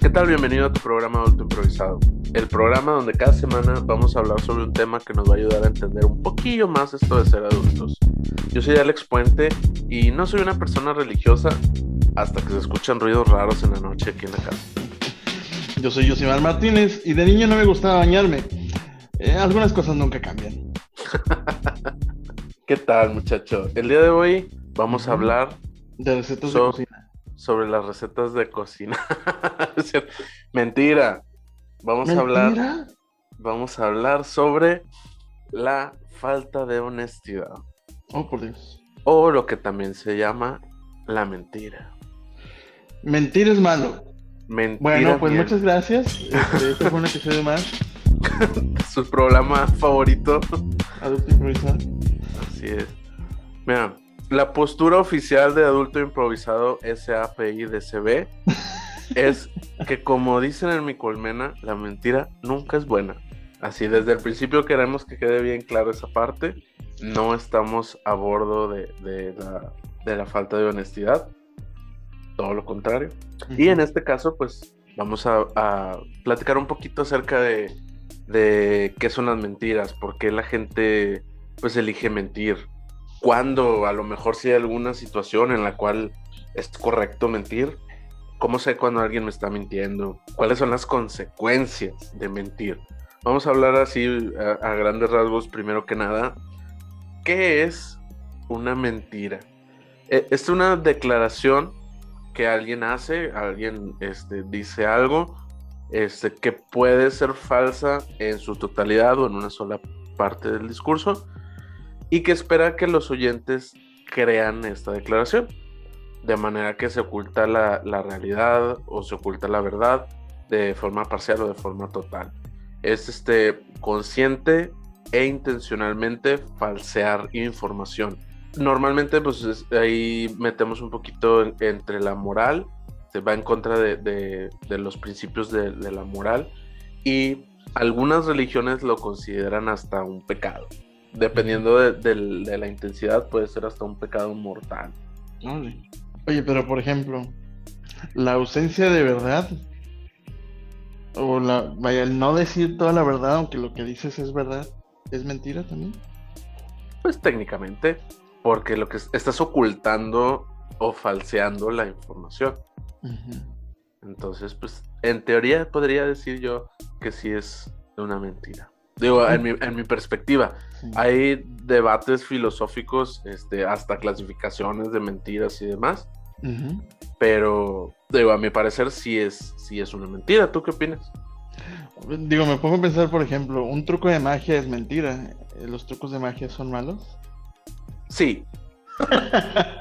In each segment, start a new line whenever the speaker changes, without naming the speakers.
¿Qué tal? Bienvenido a tu programa Adulto Improvisado. El programa donde cada semana vamos a hablar sobre un tema que nos va a ayudar a entender un poquillo más esto de ser adultos. Yo soy Alex Puente y no soy una persona religiosa hasta que se escuchan ruidos raros en la noche aquí en la casa.
Yo soy Josimar Martínez y de niño no me gustaba bañarme. Eh, algunas cosas nunca cambian.
¿Qué tal, muchacho? El día de hoy vamos a hablar
De recetas
So-
de cocina.
Sobre las recetas de cocina. Mentira. Vamos a hablar, vamos a hablar sobre la falta de honestidad
Oh, por Dios.
o lo que también se llama la mentira.
Mentir es malo.
Mentira.
Bueno, pues
bien.
muchas gracias. Este, este fue un episodio más.
Su programa favorito.
Adulto improvisado.
Así es. Mira, la postura oficial de adulto improvisado SAPI-DCB es que como dicen en mi colmena, la mentira nunca es buena. Así desde el principio queremos que quede bien claro esa parte. No estamos a bordo de, de la, de la falta de honestidad. Todo lo contrario. Y en este caso, pues vamos a, a platicar un poquito acerca de, de qué son las mentiras, por qué la gente pues elige mentir, cuándo a lo mejor si hay alguna situación en la cual es correcto mentir, cómo sé cuando alguien me está mintiendo, cuáles son las consecuencias de mentir. Vamos a hablar así a, grandes rasgos primero que nada, ¿qué es una mentira? Eh, Es una declaración que alguien hace, alguien este, dice algo este, que puede ser falsa en su totalidad o en una sola parte del discurso y que espera que los oyentes crean esta declaración. De manera que se oculta la, la realidad o se oculta la verdad de forma parcial o de forma total. Es este, consciente e intencionalmente falsear información normalmente pues es- ahí metemos un poquito en- entre la moral, se va en contra de, de- los principios de la moral y algunas religiones lo consideran hasta un pecado. Dependiendo de, la intensidad puede ser hasta un pecado mortal.
Oye, pero por ejemplo, la ausencia de verdad, o la, vaya, el no decir toda la verdad, aunque lo que dices es verdad, ¿es mentira también?
Pues técnicamente, porque lo que es- estás ocultando o falseando la información. Entonces, pues, en teoría podría decir yo que sí es una mentira. Digo, en mi, en mi perspectiva,
Sí.
hay debates filosóficos, este, hasta clasificaciones de mentiras y demás, pero, digo, a mi parecer sí es, sí es una mentira. ¿Tú qué opinas?
Digo, me pongo a pensar, por ejemplo, un truco de magia es mentira. Eh, ¿Los trucos de magia son malos?
Sí.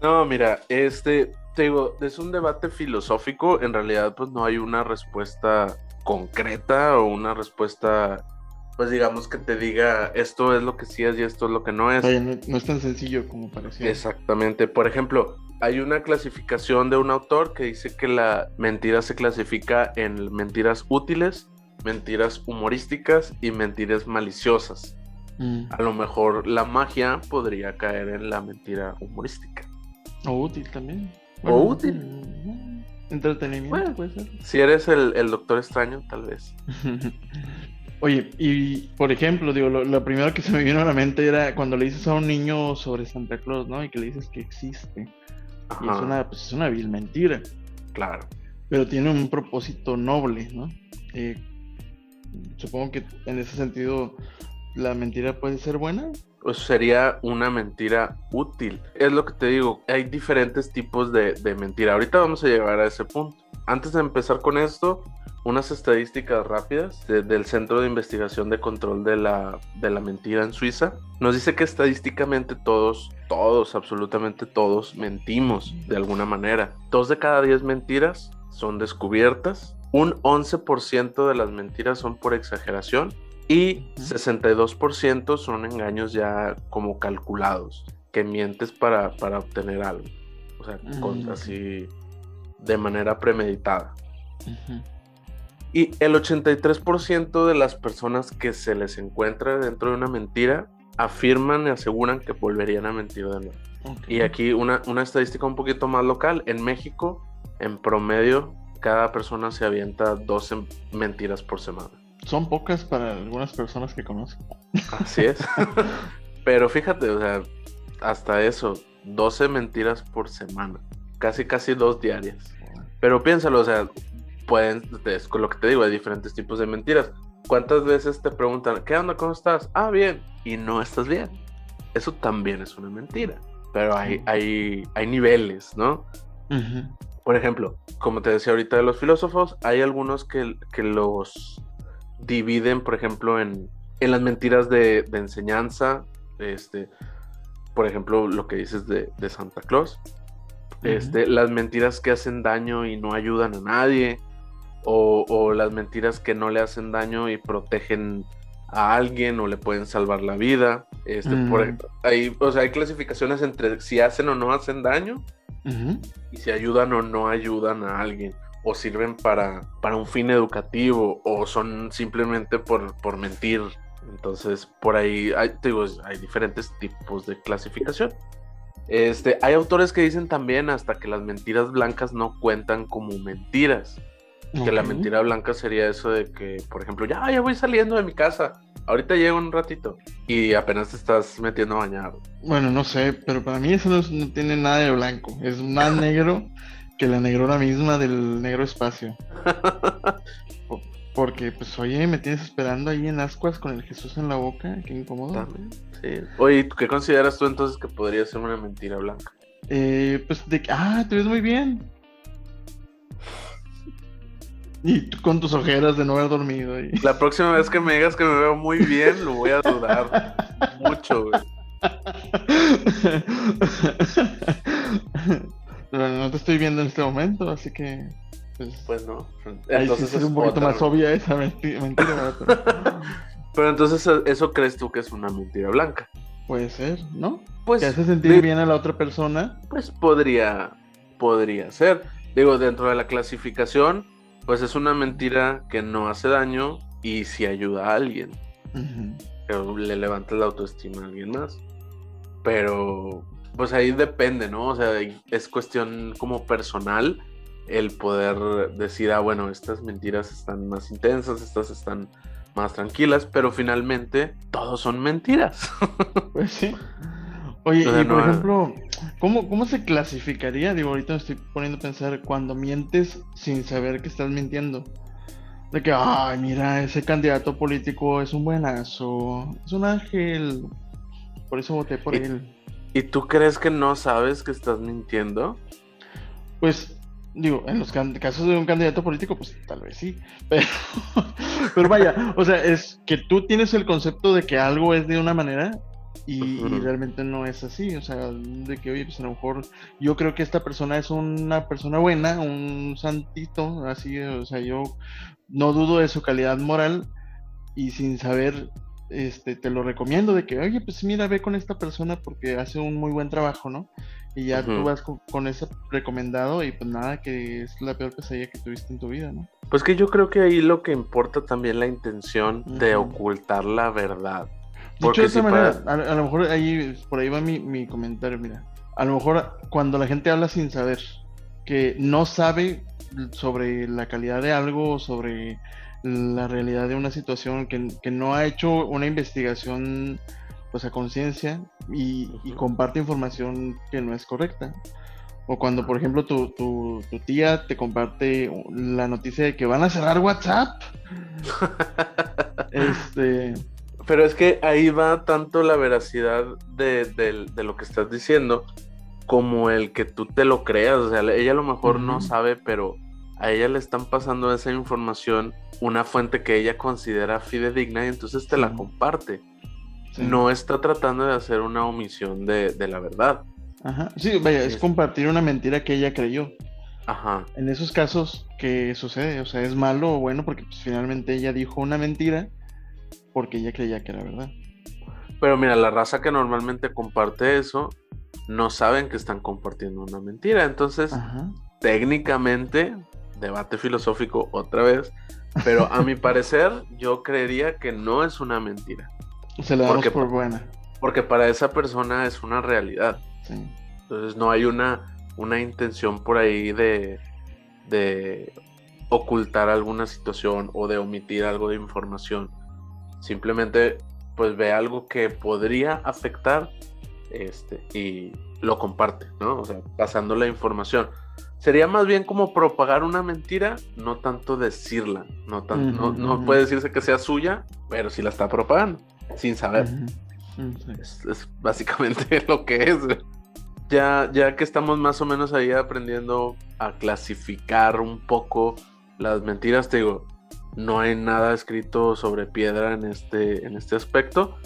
No, mira, este, te digo, es un debate filosófico, en realidad pues no hay una respuesta concreta o una respuesta, pues digamos que te diga esto es lo que sí es y esto es lo que no es.
No, no es tan sencillo como parecía.
Exactamente. Por ejemplo, hay una clasificación de un autor que dice que la mentira se clasifica en mentiras útiles, mentiras humorísticas y mentiras maliciosas.
Mm.
A lo mejor la magia podría caer en la mentira humorística.
O útil también.
O útil.
mm, Entretenimiento
Bueno.
puede ser.
Si eres el, el doctor extraño, tal vez.
Oye, y por ejemplo, digo, lo, lo primero que se me vino a la mente era cuando le dices a un niño sobre Santa Claus, ¿no? Y que le dices que existe. Y es
Ajá,
una, pues es una vil mentira.
claro.
Pero tiene un propósito noble, ¿no? Eh, supongo que en ese sentido la mentira puede ser buena.
Pues sería una mentira útil. Es lo que te digo, hay diferentes tipos de, de mentira. Ahorita vamos a llegar a ese punto. Antes de empezar con esto, unas estadísticas rápidas de- del Centro de Investigación de Control de la, de la Mentira en Suiza. Nos dice que estadísticamente todos, todos, absolutamente todos, mentimos de alguna manera. Dos de cada diez mentiras son descubiertas. Un 11% de las mentiras son por exageración y 62% son engaños ya como calculados, que mientes para, para obtener algo. O sea, con-
Mm.
así de manera premeditada.
Ujú.
Y el 83% de las personas que se les encuentra dentro de una mentira afirman y aseguran que volverían a mentir de nuevo.
Ok.
Y aquí una, una estadística un poquito más local. En México, en promedio, cada persona se avienta 12 mentiras por semana.
Son pocas para algunas personas que conozco.
Así es. Pero fíjate, o sea, hasta eso, 12 mentiras por semana. Casi, casi dos diarias. Pero piénsalo, o sea, pueden, es con lo que te digo, hay diferentes tipos de mentiras. ¿Cuántas veces te preguntan, ¿qué onda? ¿Cómo estás? Ah, bien. Y no estás bien. Eso también es una mentira. Pero hay, hay, hay niveles, ¿no? Por ejemplo, como te decía ahorita de los filósofos, hay algunos que, que los dividen, por ejemplo, en, en las mentiras de, de, enseñanza. Este, por ejemplo, lo que dices de, de Santa Claus. Este, las mentiras que hacen daño y no ayudan a nadie. O, o, las mentiras que no le hacen daño y protegen a alguien o le pueden salvar la vida. Este, por, mm. hay, o sea, hay clasificaciones entre si hacen o no hacen daño y si ayudan o no ayudan a alguien o sirven para, para un fin educativo o son simplemente por, por mentir. Entonces, por ahí hay, digo, hay diferentes tipos de clasificación. Este, hay autores que dicen también hasta que las mentiras blancas no cuentan como mentiras. Que la mentira blanca sería eso de que, por ejemplo, ya, ya voy saliendo de mi casa. Ahorita llego un ratito y apenas te estás metiendo a bañar.
Bueno, no sé, pero para mí eso no, tiene nada de blanco. Es más negro que la negrona misma del negro espacio. Porque, pues, oye, me tienes esperando ahí en ascuas con el Jesús en la boca. Qué incómodo.
También, sí. Oye, ¿qué consideras tú entonces que podría ser una mentira blanca?
Eh, pues de que, ah, te ves muy bien. Y con tus ojeras de no haber dormido. Y...
La próxima vez que me digas que me veo muy bien, lo voy a dudar mucho, güey.
Pero no te estoy viendo en este momento, así que.
Pues, pues no.
Entonces es un poquito más obvia esa mentira.
pero... pero entonces, ¿eso crees tú que es una mentira blanca?
Puede ser, ¿no? Pues. Que hace sentir bien a la otra persona.
Pues podría. Podría ser. Digo, dentro de la clasificación pues es una mentira que no hace daño y si ayuda a alguien. Pero le levanta la autoestima a alguien más. Pero pues ahí depende, ¿no? O sea, es cuestión como personal el poder decir, ah, bueno, estas mentiras están más intensas, estas están más tranquilas, pero finalmente todos son mentiras.
pues sí. Oye, y por ejemplo, ¿cómo, ¿cómo se clasificaría? Digo, ahorita me estoy poniendo a pensar cuando mientes sin saber que estás mintiendo. De que, ay, mira, ese candidato político es un buenazo, es un ángel, por eso voté por él.
¿Y tú crees que no sabes que estás mintiendo?
Pues, digo, en los casos de un candidato político, pues tal vez sí, pero, pero vaya, o sea, es que tú tienes el concepto de que algo es de una manera y, realmente no es así, o sea, de que, oye, pues a lo mejor yo creo que esta persona es una persona buena, un santito, así, o sea, yo no dudo de su calidad moral y sin saber, este, te lo recomiendo de que, oye, pues mira, ve con esta persona porque hace un muy buen trabajo, ¿no? Y ya tú vas con, ese recomendado y pues nada, que es la peor pesadilla que tuviste en tu vida, ¿no?
Pues que yo creo que ahí lo que importa también la intención de ocultar la verdad.
Porque de manera, a, lo mejor ahí, por ahí va mi, comentario, mira. A lo mejor cuando la gente habla sin saber, que no sabe sobre la calidad de algo, sobre la realidad de una situación, que, no ha hecho una investigación pues a conciencia y, comparte información que no es correcta. O cuando, por ejemplo, tu, tu, tu, tía te comparte la noticia de que van a cerrar WhatsApp. este,
pero es que ahí va tanto la veracidad de, lo que estás diciendo como el que tú te lo creas. O sea, ella a lo mejor no sabe, pero a ella le están pasando esa información una fuente que ella considera fidedigna y entonces te la comparte. No está tratando de hacer una omisión de, la verdad.
Ajá. Sí, vaya, es compartir una mentira que ella creyó.
Ajá.
En esos casos, ¿qué sucede? O sea, es malo o bueno porque pues, finalmente ella dijo una mentira porque ella creía que era verdad.
Pero mira, la raza que normalmente comparte eso no saben que están compartiendo una mentira. Entonces, técnicamente, debate filosófico otra vez, pero a mi parecer, yo creería que no es una mentira.
Se la damos por buena.
Porque para esa persona es una realidad. Entonces no hay una, una intención por ahí de, de ocultar alguna situación o de omitir algo de información. Simplemente pues ve algo que podría afectar este, y lo comparte, ¿no? O sea, pasando la información. Sería más bien como propagar una mentira, no tanto decirla. No, tan, no, puede decirse que sea suya, pero sí la está propagando, sin saber. es, básicamente lo que es. Ya, ya que estamos más o menos ahí aprendiendo a clasificar un poco las mentiras, te digo, no hay nada escrito sobre piedra en este, en este aspecto.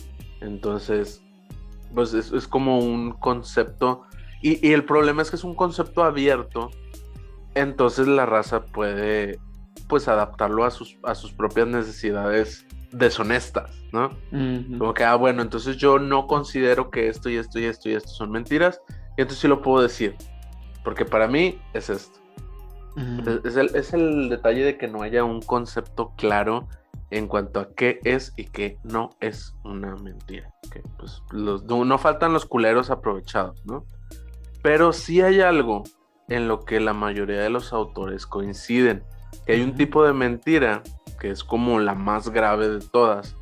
Entonces, pues es, como un concepto. Y, el problema es que es un concepto abierto. Entonces la raza puede pues adaptarlo a sus, a sus propias necesidades deshonestas, ¿no? Como que, ah, bueno, entonces yo no considero que esto y esto y esto y esto son mentiras. Y entonces sí lo puedo decir. Porque para mí es esto es, el, detalle de que no haya un concepto claro en cuanto a qué es y qué no es una mentira. Que, pues, no, faltan los culeros aprovechados, ¿no? Pero sí hay algo en lo que la mayoría de los autores coinciden, que hay un tipo de mentira que es como la más grave de todas,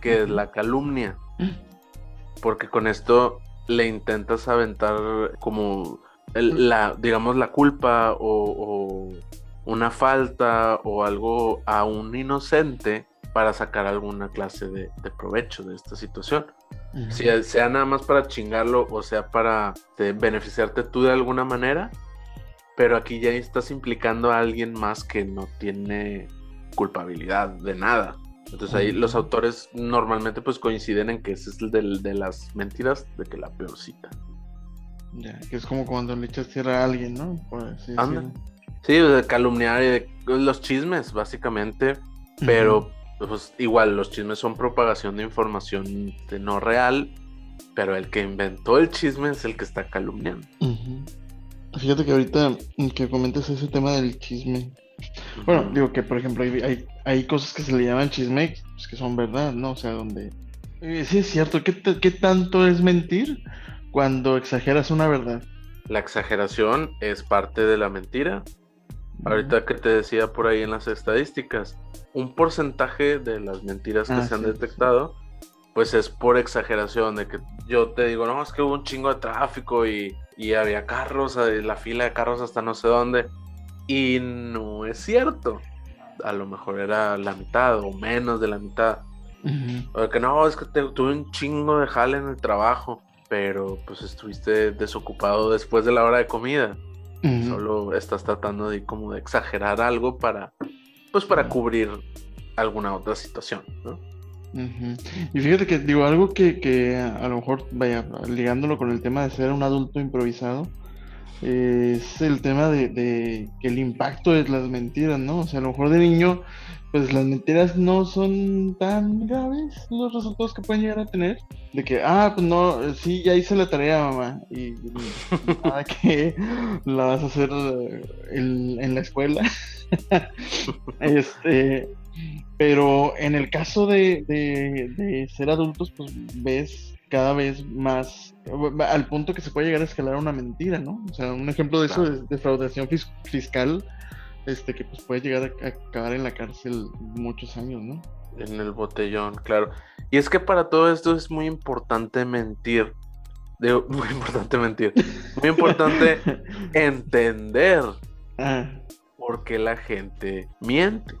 que es la calumnia. Porque con esto le intentas aventar como la, digamos, la culpa o, una falta o algo a un inocente para sacar alguna clase de, provecho de esta situación. Si sea nada más para chingarlo o sea para beneficiarte tú de alguna manera, pero aquí ya estás implicando a alguien más que no tiene culpabilidad de nada. Entonces ahí los autores normalmente pues coinciden en que ese es el de, las mentiras de que la peorcita.
Ya, que es como cuando le echas tierra a alguien, ¿no?
Sí, de calumniar y de los chismes, básicamente. Pero, pues, igual, los chismes son propagación de información no real. Pero el que inventó el chisme es el que está calumniando.
Fíjate que ahorita que comentes ese tema del chisme. Bueno, digo que, por ejemplo, hay, hay, cosas que se le llaman chisme pues, que son verdad, ¿no? O sea, donde. Eh, sí, es cierto. ¿Qué, ¿Qué tanto es mentir? cuando exageras una verdad.
La exageración es parte de la mentira. Ahorita que te decía por ahí en las estadísticas, un porcentaje de las mentiras que ah, se han detectado, pues es por exageración, de que yo te digo, no, es que hubo un chingo de tráfico y, había carros, eh, la fila de carros hasta no sé dónde. Y no es cierto. A lo mejor era la mitad o menos de la mitad. O que no, es que tuve un chingo de jale en el trabajo pero pues estuviste desocupado después de la hora de comida. Solo estás tratando de como de exagerar algo para, pues para cubrir alguna otra situación, ¿no?
Y fíjate que digo algo que, a, lo mejor vaya ligándolo con el tema de ser un adulto improvisado es el tema de, que el impacto de las mentiras, ¿no? O sea, a lo mejor de niño pues las mentiras no son tan graves los resultados que pueden llegar a tener. De que, ah, pues no, sí, ya hice la tarea, mamá. Y, nada que la vas a hacer eh, en, la escuela. este, pero en el caso de, de, ser adultos, pues ves cada vez más al punto que se puede llegar a escalar una mentira, ¿no? O sea, un ejemplo de eso es defraudación fiscal este que pues puede llegar a, acabar en la cárcel muchos años, ¿no?
En el botellón, claro. Y es que para todo esto es muy importante mentir. Digo, muy importante mentir. Muy importante entender ah. por qué la gente miente.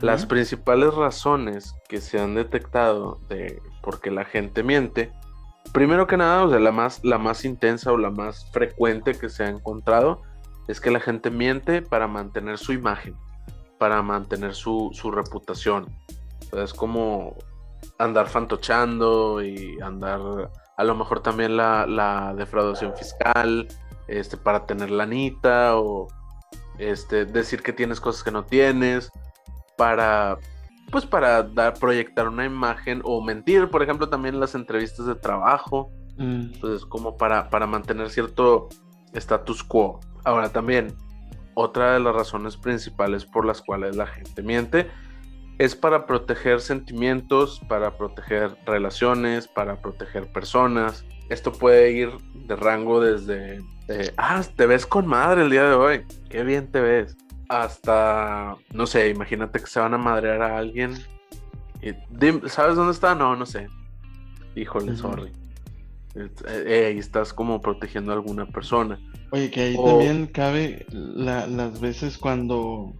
Las principales razones que se han detectado de por qué la gente miente, primero que nada, o sea, la más, la más intensa o la más frecuente que se ha encontrado es que la gente miente para mantener su imagen, para mantener su, reputación. es como andar fantochando y andar, a lo mejor también la, defraudación fiscal, este, para tener lanita o este, decir que tienes cosas que no tienes, para, pues para dar, proyectar una imagen o mentir, por ejemplo, también en las entrevistas de trabajo. Mm. Entonces, como para, para mantener cierto status quo. Ahora también, otra de las razones principales por las cuales la gente miente es para proteger sentimientos, para proteger relaciones, para proteger personas. Esto puede ir de rango desde, ah, te ves con madre el día de hoy, qué bien te ves. Hasta, no sé, imagínate que se van a madrear a alguien. Y, ¿Sabes dónde está? No, no sé. Híjole,
Ujú.
sorry. Eh, eh, ahí estás como protegiendo a alguna persona.
Oye, que ahí
O-
también cabe la- las veces cuando,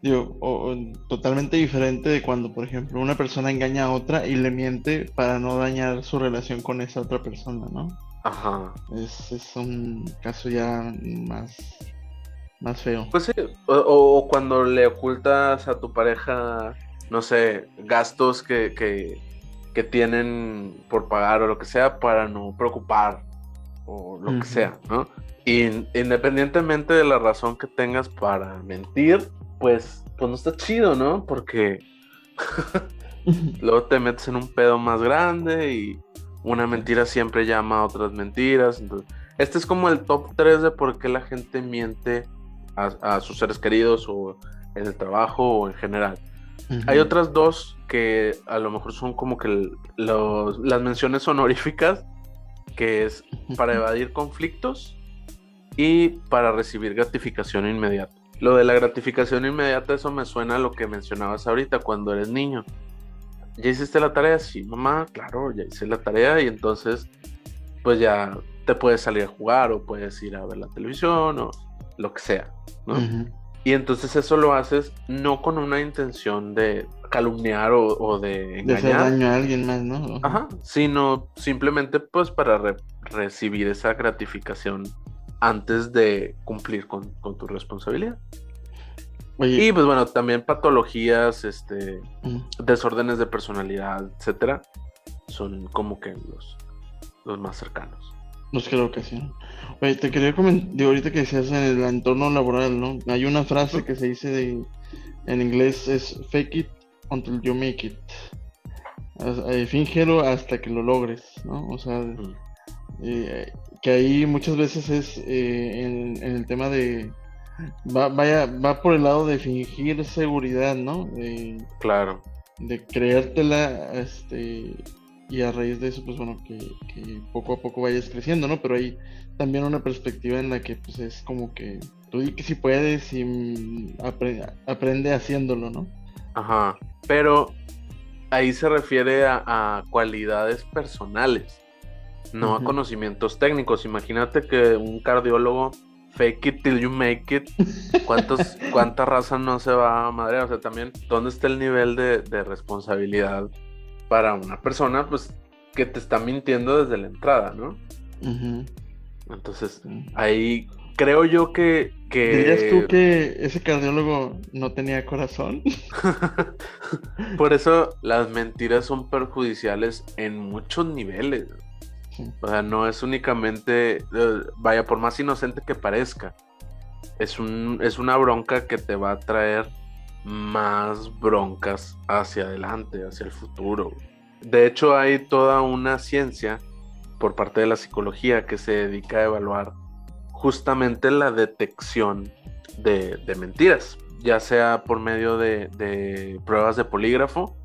digo, o- o totalmente diferente de cuando, por ejemplo, una persona engaña a otra y le miente para no dañar su relación con esa otra persona, ¿no?
Ajá.
Es, es un caso ya más, más feo.
Pues sí, o, cuando le ocultas a tu pareja, no sé, gastos que, que, que tienen por pagar o lo que sea para no preocupar o lo que sea, ¿no? Y independientemente de la razón que tengas para mentir, pues, pues no está chido, ¿no? Porque luego te metes en un pedo más grande y una mentira siempre llama a otras mentiras. Entonces, este es como el top 3 de por qué la gente miente a, a sus seres queridos o en el trabajo o en general. Hay otras dos que a lo mejor son como que los- las menciones honoríficas, que es para evadir conflictos y para recibir gratificación inmediata. Lo de la gratificación inmediata, eso me suena a lo que mencionabas ahorita cuando eres niño. ¿Ya hiciste la tarea? Sí, mamá, claro, ya hice la tarea y entonces pues ya te puedes salir a jugar o puedes ir a ver la televisión o lo que sea, ¿no? Y entonces eso lo haces no con una intención de calumniar o, o de
De hacer
engañar,
daño a alguien más, ¿no?
ajá, sino simplemente pues para re- recibir esa gratificación antes de cumplir con, con tu responsabilidad.
Oye,
Y pues bueno, también patologías, este, desórdenes de personalidad, etcétera, son como que los, los más cercanos.
Los que lo ocasionan. Oye, te quería comentar, digo, ahorita que decías en el entorno laboral, ¿no? Hay una frase que se dice de, en inglés es fake it until you make it. Eh, fíngelo hasta que lo logres, ¿no? O sea,
Mm.
eh, que ahí muchas veces es eh, en, en el tema de, va, vaya, va por el lado de fingir seguridad, ¿no? De,
Claro.
de creértela, este, y a raíz de eso, pues bueno, que, que poco a poco vayas creciendo, ¿no? Pero hay también una perspectiva en la que, pues es como que tú di que si puedes y mm, apre- aprende haciéndolo, ¿no?
Ajá. Pero ahí se refiere a, a cualidades personales, no a conocimientos técnicos. Imagínate que un cardiólogo fake it till you make it. ¿Cuántos, ¿Cuánta raza no se va a madrear? O sea, también, ¿dónde está el nivel de, de responsabilidad para una persona, pues, que te está mintiendo desde la entrada, ¿no?
Ujú.
Entonces, ahí creo yo que... que...
¿Dirías tú que ese cardiólogo no tenía corazón?
Por eso las mentiras son perjudiciales en muchos niveles.
Sí.
O sea, no es únicamente, eh, vaya, por más inocente que parezca, es, un, es una bronca que te va a traer más broncas hacia adelante, hacia el futuro. De hecho, hay toda una ciencia por parte de la psicología que se dedica a evaluar justamente la detección de, mentiras, ya sea por medio de, pruebas de polígrafo,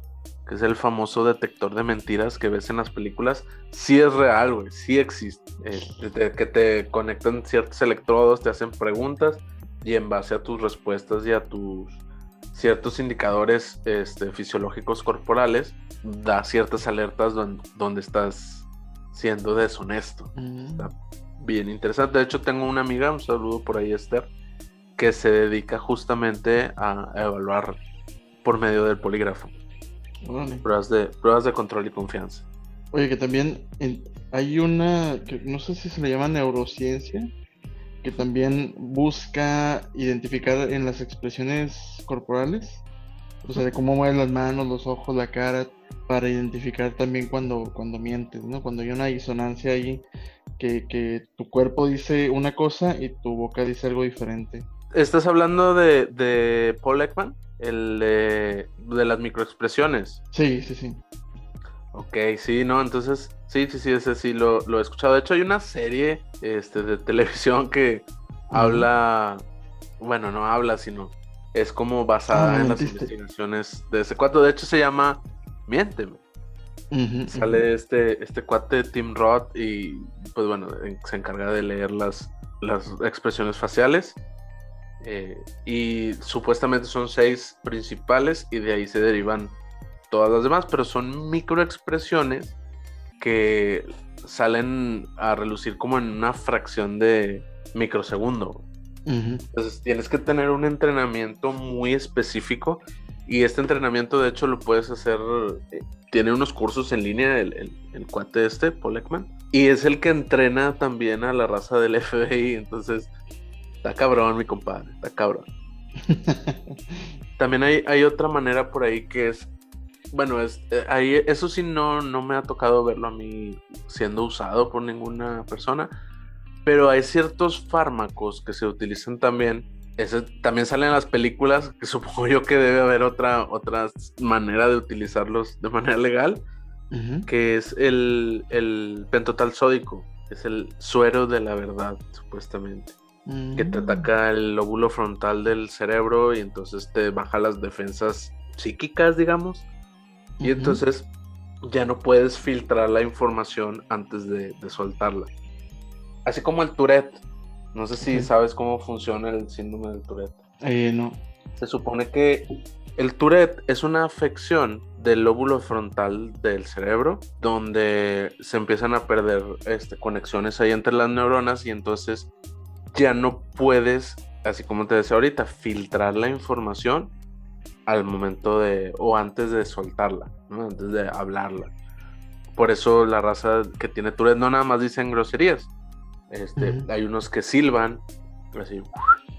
que es el famoso detector de mentiras que ves en las películas, sí es real, güey, sí existe. Eh, que te conectan ciertos electrodos, te hacen preguntas y en base a tus respuestas y a tus ciertos indicadores este, fisiológicos corporales, da ciertas alertas don- donde estás siendo deshonesto.
Mm.
Está bien interesante. De hecho, tengo una amiga, un saludo por ahí, Esther, que se dedica justamente a, a evaluar por medio del polígrafo.
Órale.
Pruebas de, pruebas de control y confianza.
Oye, que también en- hay una, que no sé si se le llama neurociencia, que también busca identificar en las expresiones corporales, o sea, de cómo mueven las manos, los ojos, la cara, para identificar también cuando, cuando mientes, ¿no? Cuando hay una disonancia ahí, que, que tu cuerpo dice una cosa y tu boca dice algo diferente.
¿Estás hablando de, de Paul Ekman? El de, de las microexpresiones.
Sí, sí, sí.
Ok, sí, no, entonces, sí, sí, sí, ese sí lo, lo he escuchado. De hecho, hay una serie este, de televisión que habla, bueno, no habla, sino es como basada
Ah,
en las investigaciones de ese cuate. De hecho, se llama Miénteme. Sale este, este cuate Tim Roth y, pues bueno, en- se encarga de leer las, las expresiones faciales. Eh, y supuestamente son seis principales y de ahí se derivan todas las demás, pero son microexpresiones que salen a relucir como en una fracción de microsegundo. Entonces tienes que tener un entrenamiento muy específico y este entrenamiento de hecho lo puedes hacer, eh, tiene unos cursos en línea el, el, cuate este, Paul Ekman, y es el que entrena también a la raza del FBI, entonces está cabrón mi compadre, está cabrón. también hay, hay otra manera por ahí que es bueno, es, eh, ahí, eso sí no, no me ha tocado verlo a mí siendo usado por ninguna persona, pero hay ciertos fármacos que se utilizan también. Ese, también salen en las películas, que supongo yo que debe haber otra, otra manera de utilizarlos de manera legal, que es el, el pentotal sódico, es el suero de la verdad, supuestamente. Que te mm. ataca el lóbulo frontal del cerebro y entonces te baja las defensas psíquicas, digamos. Y entonces ya no puedes filtrar la información antes de, soltarla. Así como el Tourette. No sé si sabes cómo funciona el síndrome del Tourette.
Eh, no.
Se supone que el Tourette es una afección del lóbulo frontal del cerebro, donde se empiezan a perder este, conexiones ahí entre las neuronas y entonces ya no puedes, así como te decía ahorita, filtrar la información al momento de, o antes de soltarla, antes de hablarla. Por eso la raza que tiene Tourette no nada más dicen groserías. Este, Hay unos que silban, así,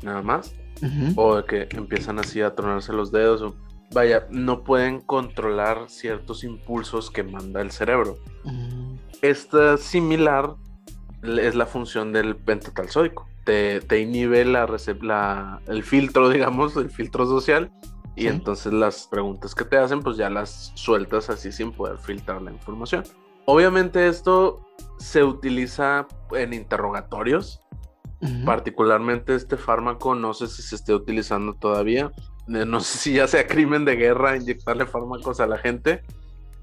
nada más. O que empiezan así a tronarse los dedos. vaya, no pueden controlar ciertos impulsos que manda el cerebro. Esta similar es la función del pentatalsódico. Te, te inhibe la, la, el filtro, digamos, el filtro social y entonces las preguntas que te hacen, pues ya las sueltas así sin poder filtrar la información. Obviamente esto se utiliza en interrogatorios. Particularmente este fármaco, no sé si se esté utilizando todavía. Eh, no sé si ya sea crimen de guerra inyectarle fármacos a la gente,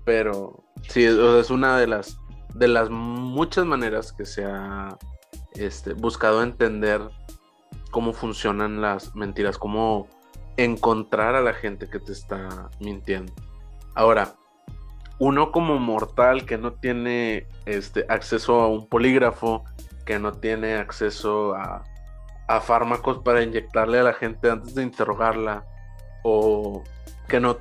pero sí, es una de las, de las muchas maneras que se ha este, buscado entender cómo funcionan las mentiras, cómo encontrar a la gente que te está mintiendo. Ahora, uno como mortal que no tiene este, acceso a un polígrafo, que no tiene acceso a, fármacos para inyectarle a la gente antes de interrogarla, o que no,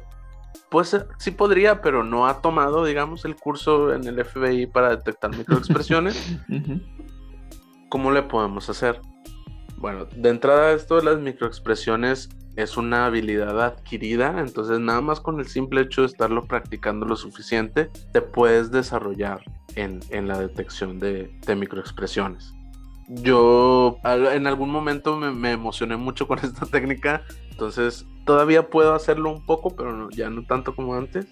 pues sí podría, pero no ha tomado, digamos, el curso en el FBI para detectar microexpresiones, ¿cómo le podemos hacer? Bueno, de entrada esto de las microexpresiones es una habilidad adquirida, entonces nada más con el simple hecho de estarlo practicando lo suficiente, te puedes desarrollar en, la detección de, microexpresiones. Yo en algún momento me, emocioné mucho con esta técnica, entonces todavía puedo hacerlo un poco, pero ya no tanto como antes,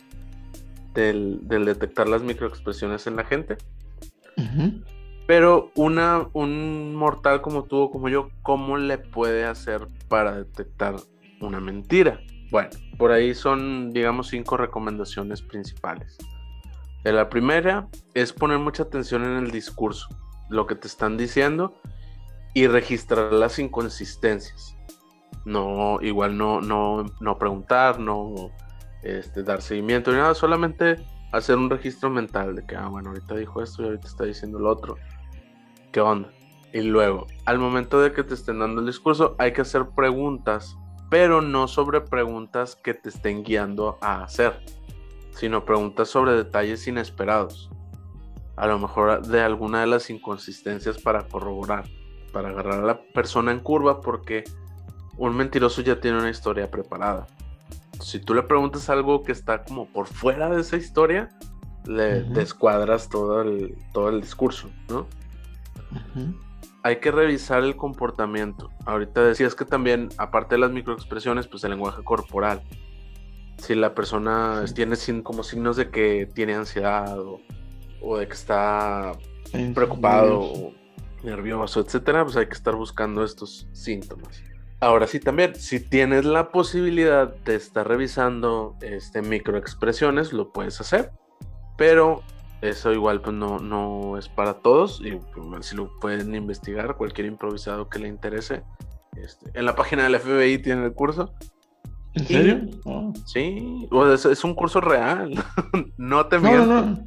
del, detectar las microexpresiones en la gente. Pero una, un mortal como tú o como yo, ¿cómo le puede hacer para detectar una mentira? Bueno, por ahí son, digamos, cinco recomendaciones principales. La primera es poner mucha atención en el discurso, lo que te están diciendo y registrar las inconsistencias. No, igual no, no, no preguntar, no este, dar seguimiento ni nada, solamente hacer un registro mental de que, ah, bueno, ahorita dijo esto y ahorita está diciendo lo otro. ¿Qué onda? Y luego, al momento de que te estén dando el discurso, hay que hacer preguntas, pero no sobre preguntas que te estén guiando a hacer, sino preguntas sobre detalles inesperados. A lo mejor de alguna de las inconsistencias para corroborar, para agarrar a la persona en curva, porque un mentiroso ya tiene una historia preparada. Si tú le preguntas algo que está como por fuera de esa historia, le descuadras todo el, todo el discurso, ¿no? Hay que revisar el comportamiento. Ahorita decías que también, aparte de las microexpresiones, pues el lenguaje corporal. Si la persona tiene como signos de que tiene ansiedad o, de que está preocupado o nervioso, etcétera, pues hay que estar buscando estos síntomas. Ahora sí también, si tienes la posibilidad de estar revisando este microexpresiones, lo puedes hacer. Pero eso igual pues no, no es para todos y pues, si lo pueden investigar, cualquier improvisado que le interese, Este, en la página del FBI tiene el curso.
¿En serio? Oh.
Sí, es, un curso real. no te
miento. No, no.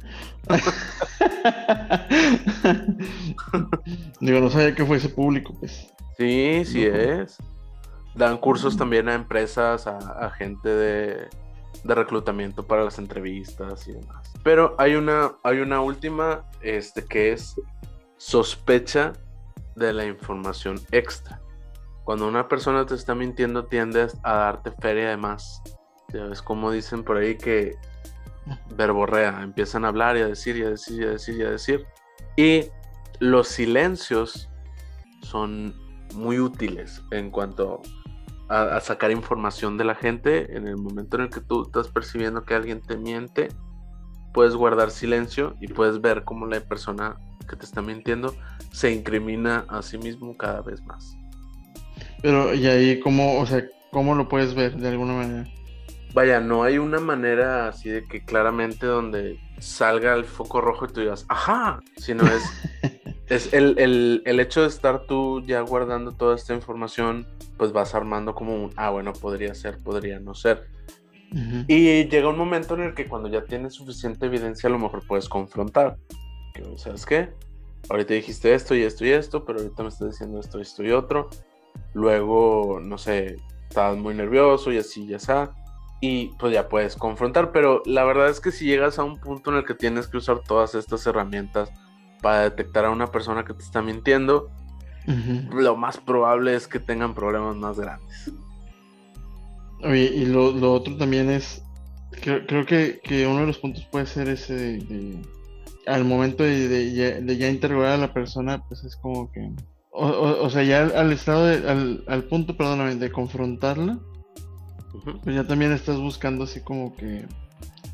Digo, no sabía que fuese público, pues.
Sí, sí es. Dan cursos también a empresas, a, gente de, reclutamiento para las entrevistas y demás. Pero hay una, hay una última este, que es sospecha de la información extra. Cuando una persona te está mintiendo, tiendes a darte feria de más. Es como dicen por ahí que verborrea, empiezan a hablar y a decir y a decir y a decir y a decir. Y los silencios son muy útiles en cuanto a, sacar información de la gente. En el momento en el que tú estás percibiendo que alguien te miente, puedes guardar silencio y puedes ver cómo la persona que te está mintiendo se incrimina a sí mismo cada vez más.
Pero, ¿y ahí cómo, o sea, cómo lo puedes ver de alguna manera?
Vaya, no hay una manera así de que claramente donde salga el foco rojo y tú digas, ajá, sino es, es el, hecho de estar tú ya guardando toda esta información, pues vas armando como un, ah, bueno, podría ser, podría no ser. Y llega un momento en el que cuando ya tienes suficiente evidencia, a lo mejor puedes confrontar. Que, ¿Sabes qué? Ahorita dijiste esto y esto y esto, pero ahorita me estás diciendo esto, esto y otro. Luego, no sé, estás muy nervioso y así, ya está y pues ya puedes confrontar, pero la verdad es que si llegas a un punto en el que tienes que usar todas estas herramientas para detectar a una persona que te está mintiendo, lo más probable es que tengan problemas más grandes.
Oye, y lo, otro también es, creo, que, uno de los puntos puede ser ese de, al momento de, ya interrogar a la persona, pues es como que, o, sea, ya al, estado, al, al punto, perdóname, de confrontarla, pues ya también estás buscando así como que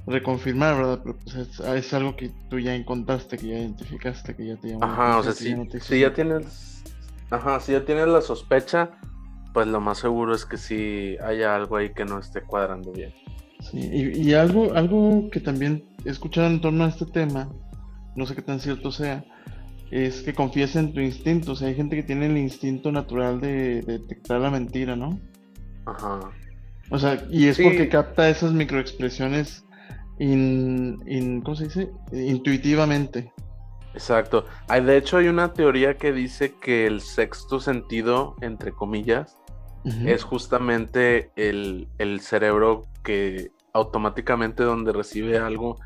reconfirmar, ¿verdad? Pero pues es, algo que tú ya encontraste, que ya identificaste, que ya te llamó.
Ajá, o sea, si, ya si ya tienes, ajá, si ya tienes la sospecha, pues lo más seguro es que sí haya algo ahí que no esté cuadrando bien.
Sí, y, algo, algo que también he escuchado en torno a este tema, no sé qué tan cierto sea, es que confíes en tu instinto. O sea, hay gente que tiene el instinto natural de detectar la mentira, ¿no?
Ajá.
O sea, y es porque capta esas microexpresiones in, ¿cómo se dice? intuitivamente.
Exacto. Hay, de hecho, hay una teoría que dice que el sexto sentido, entre comillas, es justamente el, el, cerebro que automáticamente donde recibe algo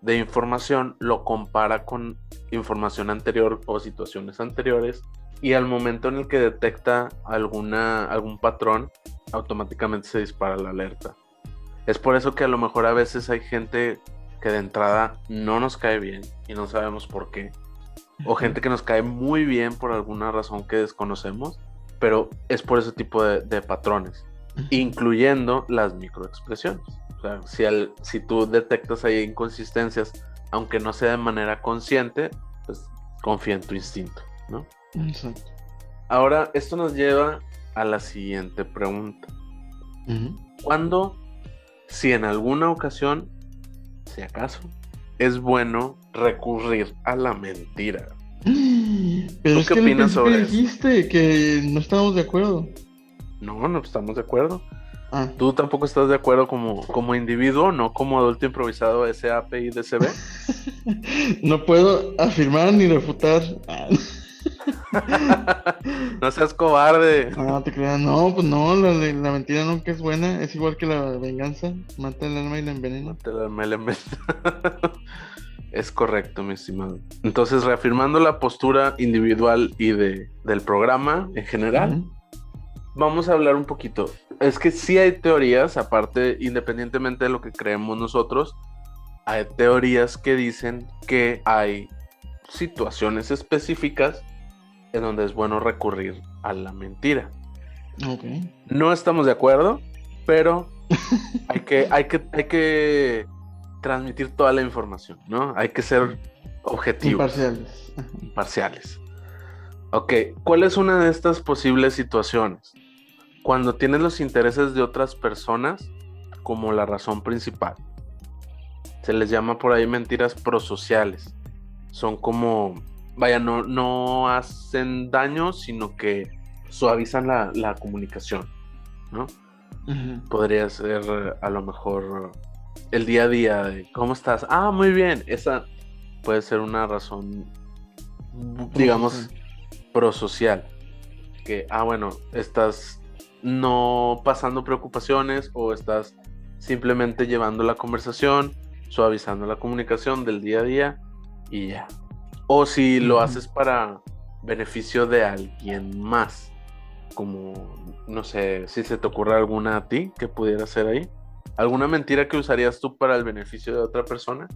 de información lo compara con información anterior o situaciones anteriores y al momento en el que detecta alguna, algún patrón, automáticamente se dispara la alerta. Es por eso que a lo mejor a veces hay gente que de entrada no nos cae bien y no sabemos por qué. O gente que nos cae muy bien por alguna razón que desconocemos, pero es por ese tipo de, patrones, incluyendo las microexpresiones. O sea, si, al, si tú detectas ahí inconsistencias, aunque no sea de manera consciente, pues confía en tu instinto, ¿no?
Exacto.
Ahora, esto nos lleva a la siguiente pregunta. ¿Cuándo, si en alguna ocasión, si acaso, es bueno recurrir a la mentira?
Pero ¿Tú qué opinas sobre eso? dijiste que no estamos de acuerdo.
No, no estamos de acuerdo. Ah. ¿Tú tampoco estás de acuerdo como, como individuo, no como adulto improvisado SAP y DCB?
no puedo afirmar ni refutar.
no seas cobarde.
No, te creas, no, pues no, la, mentira nunca es buena, es igual que la venganza, mata el alma y la envenena.
Mata el alma y la envenena. es correcto, mi estimado. Entonces, reafirmando la postura individual y de, del programa en general, vamos a hablar un poquito. Es que sí hay teorías, aparte, independientemente de lo que creemos nosotros, hay teorías que dicen que hay situaciones específicas en donde es bueno recurrir a la mentira. No estamos de acuerdo, pero hay que, hay que, hay que transmitir toda la información, ¿no? Hay que ser objetivos.
Imparciales.
Imparciales. Ok, ¿cuál es una de estas posibles situaciones? Cuando tienes los intereses de otras personas como la razón principal. Se les llama por ahí mentiras prosociales. Son como vaya, no, no hacen daño, sino que suavizan la, comunicación, ¿no? Podría ser a lo mejor el día a día de ¿cómo estás? Ah, muy bien. Esa puede ser una razón, digamos, prosocial. Que, ah, bueno, estás no pasando preocupaciones o estás simplemente llevando la conversación, suavizando la comunicación del día a día y ya. O si lo haces para beneficio de alguien más, como, no sé, si se te ocurre alguna a ti que pudiera ser ahí. ¿Alguna mentira que usarías tú para el beneficio de otra persona?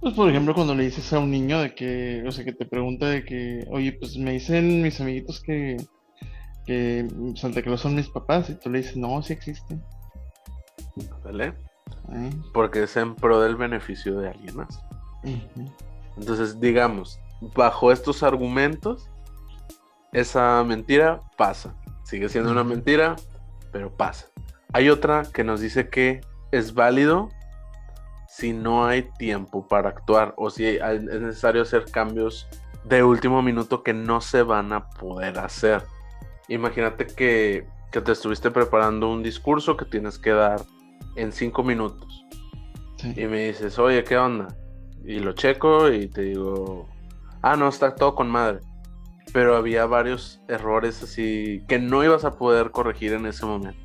Pues por ejemplo cuando le dices a un niño de que, o sea, que te pregunta de que, oye, pues me dicen mis amiguitos que, que Santa Claus son mis papás y tú le dices, no, sí existen.
¿Vale? Porque es en pro del beneficio de alguien más. Entonces, digamos, bajo estos argumentos, esa mentira pasa. Sigue siendo una mentira, pero pasa. Hay otra que nos dice que es válido si no hay tiempo para actuar o si es necesario hacer cambios de último minuto que no se van a poder hacer. Imagínate que, te estuviste preparando un discurso que tienes que dar en cinco minutos. Y me dices, oye, ¿qué onda? Y lo checo y te digo, ah, no, está todo con madre. Pero había varios errores así que no ibas a poder corregir en ese momento.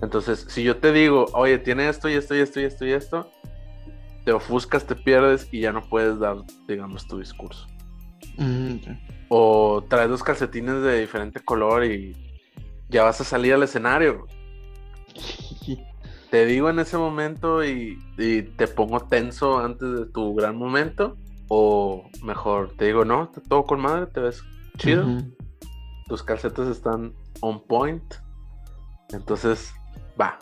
Entonces, si yo te digo, oye, tiene esto y esto y esto y esto y esto, te ofuscas, te pierdes y ya no puedes dar, digamos, tu discurso. O traes los calcetines de diferente color y ya vas a salir al escenario. te digo en ese momento y, te pongo tenso antes de tu gran momento. O mejor, te digo, no, todo con madre, te ves chido. Tus calcetas están on point. Entonces, va.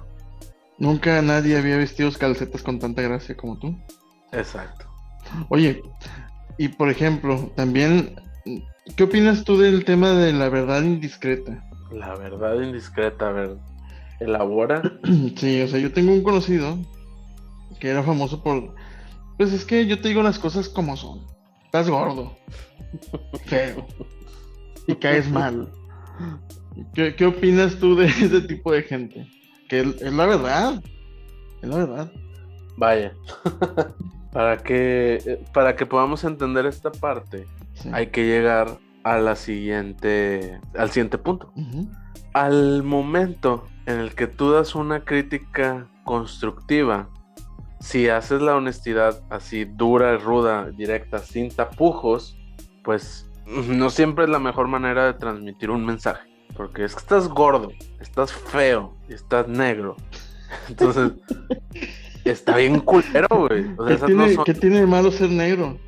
Nunca nadie había vestido calcetas con tanta gracia como tú.
Exacto.
Oye, y por ejemplo, también, ¿qué opinas tú del tema de la verdad indiscreta?
La verdad indiscreta, a ver, elabora.
Sí, o sea, yo tengo un conocido que era famoso por... Pues es que yo te digo las cosas como son. Estás gordo, feo, y caes mal. ¿Qué, opinas tú de ese tipo de gente? Que es la verdad. Es la verdad.
Vaya. para que para que podamos entender esta parte, hay que llegar a la siguiente al siguiente punto. Al momento en el que tú das una crítica constructiva, si haces la honestidad así dura, ruda, directa, sin tapujos, pues no siempre es la mejor manera de transmitir un mensaje. Porque es que estás gordo, estás feo, estás negro. Entonces, está bien culero, güey.
¿Qué, tiene, de malo ser negro?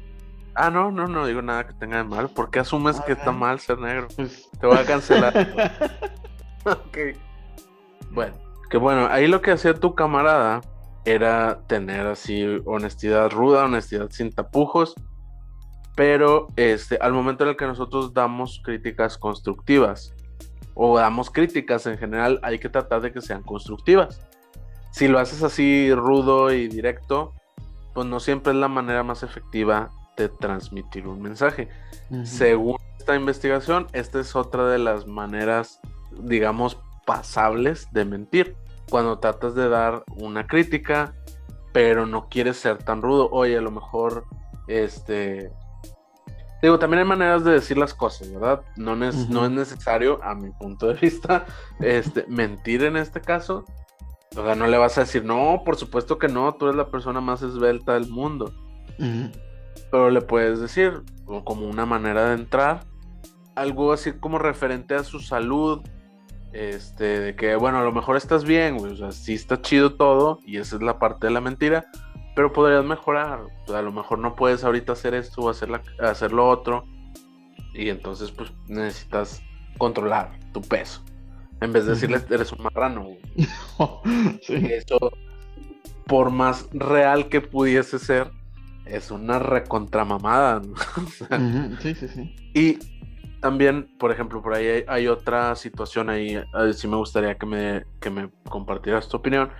Ah, no, no, no digo nada que tenga de mal. ¿Por qué asumes que está ah. mal ser negro? Pues Te voy a cancelar. ok. Bueno, que bueno, ahí lo que hacía tu camarada era tener así honestidad ruda, honestidad sin tapujos. Pero este, al momento en el que nosotros damos críticas constructivas, o damos críticas en general, hay que tratar de que sean constructivas. Si lo haces así rudo y directo, pues no siempre es la manera más efectiva de transmitir un mensaje. Según esta investigación, esta es otra de las maneras, digamos, pasables de mentir. Cuando tratas de dar una crítica, pero no quieres ser tan rudo. Oye, a lo mejor, este, Digo, también hay maneras de decir las cosas, ¿verdad? No, es, no es necesario, a mi punto de vista, este, mentir en este caso. O sea, no le vas a decir, no, por supuesto que no, tú eres la persona más esbelta del mundo. Pero le puedes decir, como una manera de entrar, algo así como referente a su salud, este, de que, bueno, a lo mejor estás bien, güey, o sea, sí está chido todo, y esa es la parte de la mentira, pero podrías mejorar. a lo mejor no puedes ahorita hacer esto o hacer, hacer lo otro. Y entonces, pues necesitas controlar tu peso. En vez de decirle, eres un marrano. Eso, por más real que pudiese ser, es una recontramamada. sí, sí, sí. Y también, por ejemplo, por ahí hay, otra situación ahí. Sí me gustaría que me, que me compartieras tu opinión.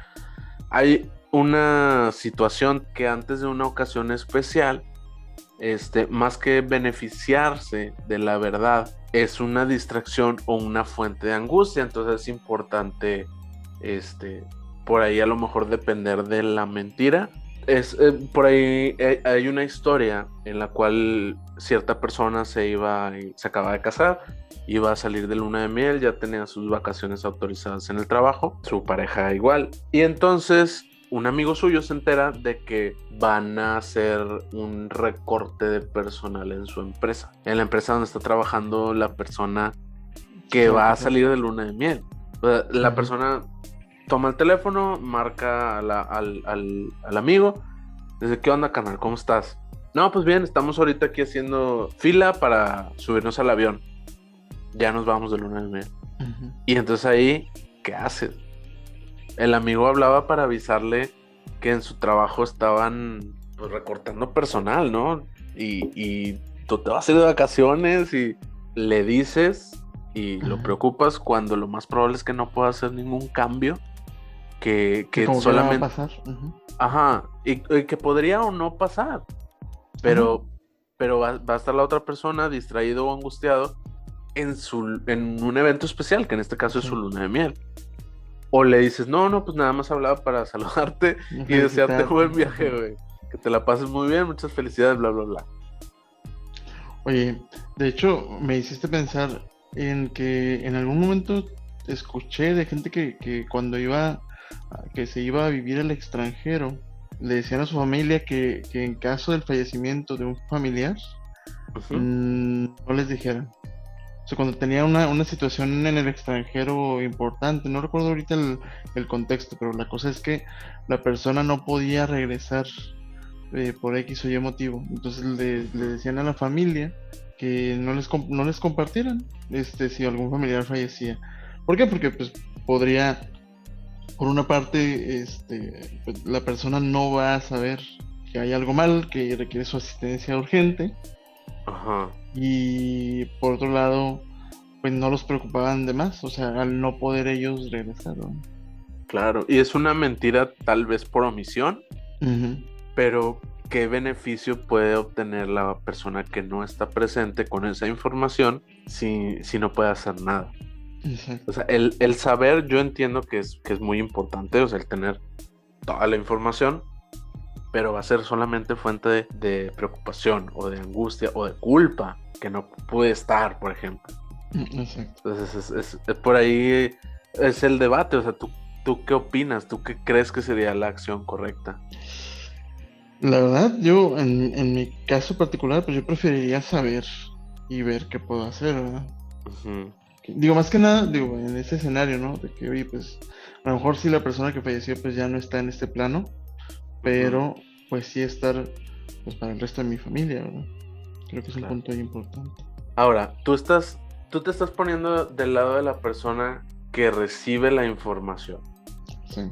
Hay una situación que antes de una ocasión especial, este, más que beneficiarse de la verdad, es una distracción o una fuente de angustia. Entonces es importante, este, por ahí a lo mejor depender de la mentira. Es, eh, por ahí eh, hay una historia en la cual cierta persona se iba, se acaba de casar, iba a salir de luna de miel, ya tenía sus vacaciones autorizadas en el trabajo, su pareja igual. Y entonces un amigo suyo se entera de que van a hacer un recorte de personal en su empresa. En la empresa donde está trabajando la persona que va a salir de luna de miel. La persona toma el teléfono, marca al, al, amigo. Dice, ¿qué onda, canal? ¿Cómo estás? No, pues bien, estamos ahorita aquí haciendo fila para subirnos al avión. Ya nos vamos de luna de miel. Y entonces ahí, ¿qué haces? el amigo hablaba para avisarle que en su trabajo estaban pues, recortando personal, ¿no? Y, tú te vas a ir de vacaciones y le dices y lo preocupas cuando lo más probable es que no pueda hacer ningún cambio. Que, que solamente. va a pasar. Ajá. Y, que podría o no pasar. Pero, pero va, a estar la otra persona distraído o angustiado en, su, en un evento especial, que en este caso es su luna de miel. O le dices, no, no, pues nada más hablaba para saludarte y desearte buen viaje, güey. Que te la pases muy bien, muchas felicidades, bla, bla, bla.
Oye, de hecho, me hiciste pensar en que en algún momento escuché de gente que, cuando iba, que se iba a vivir al extranjero, le decían a su familia que, en caso del fallecimiento de un familiar, mm, no les dijeran. O sea, cuando tenía una, situación en el extranjero importante, no recuerdo ahorita el, contexto, pero la cosa es que la persona no podía regresar eh, por X o Y motivo. Entonces le, decían a la familia que no les, no les compartieran este, si algún familiar fallecía. ¿Por qué? Porque pues podría, por una parte, este, pues, la persona no va a saber que hay algo mal, que requiere su asistencia urgente. Ajá. Y por otro lado, pues no los preocupaban de más, o sea, al no poder ellos regresar.
Claro, y es una mentira tal vez por omisión, pero ¿qué beneficio puede obtener la persona que no está presente con esa información si, si no puede hacer nada? O sea, el, el, saber, yo entiendo que es, que es muy importante, o sea, el tener toda la información, pero va a ser solamente fuente de, preocupación o de angustia o de culpa que no puede estar, por ejemplo. Mm, Entonces es, por ahí es el debate, o sea, ¿tú, ¿tú qué opinas? ¿Tú qué crees que sería la acción correcta?
La verdad, yo en, mi caso particular, pues yo preferiría saber y ver qué puedo hacer, ¿verdad? Digo, más que nada, digo, en ese escenario, ¿no? De que, oye, pues a lo mejor si la persona que falleció pues ya no está en este plano, pero pues sí estar pues para el resto de mi familia, ¿verdad? Creo que es un punto importante.
Ahora, tú estás, tú te estás poniendo del lado de la persona que recibe la información. Sí.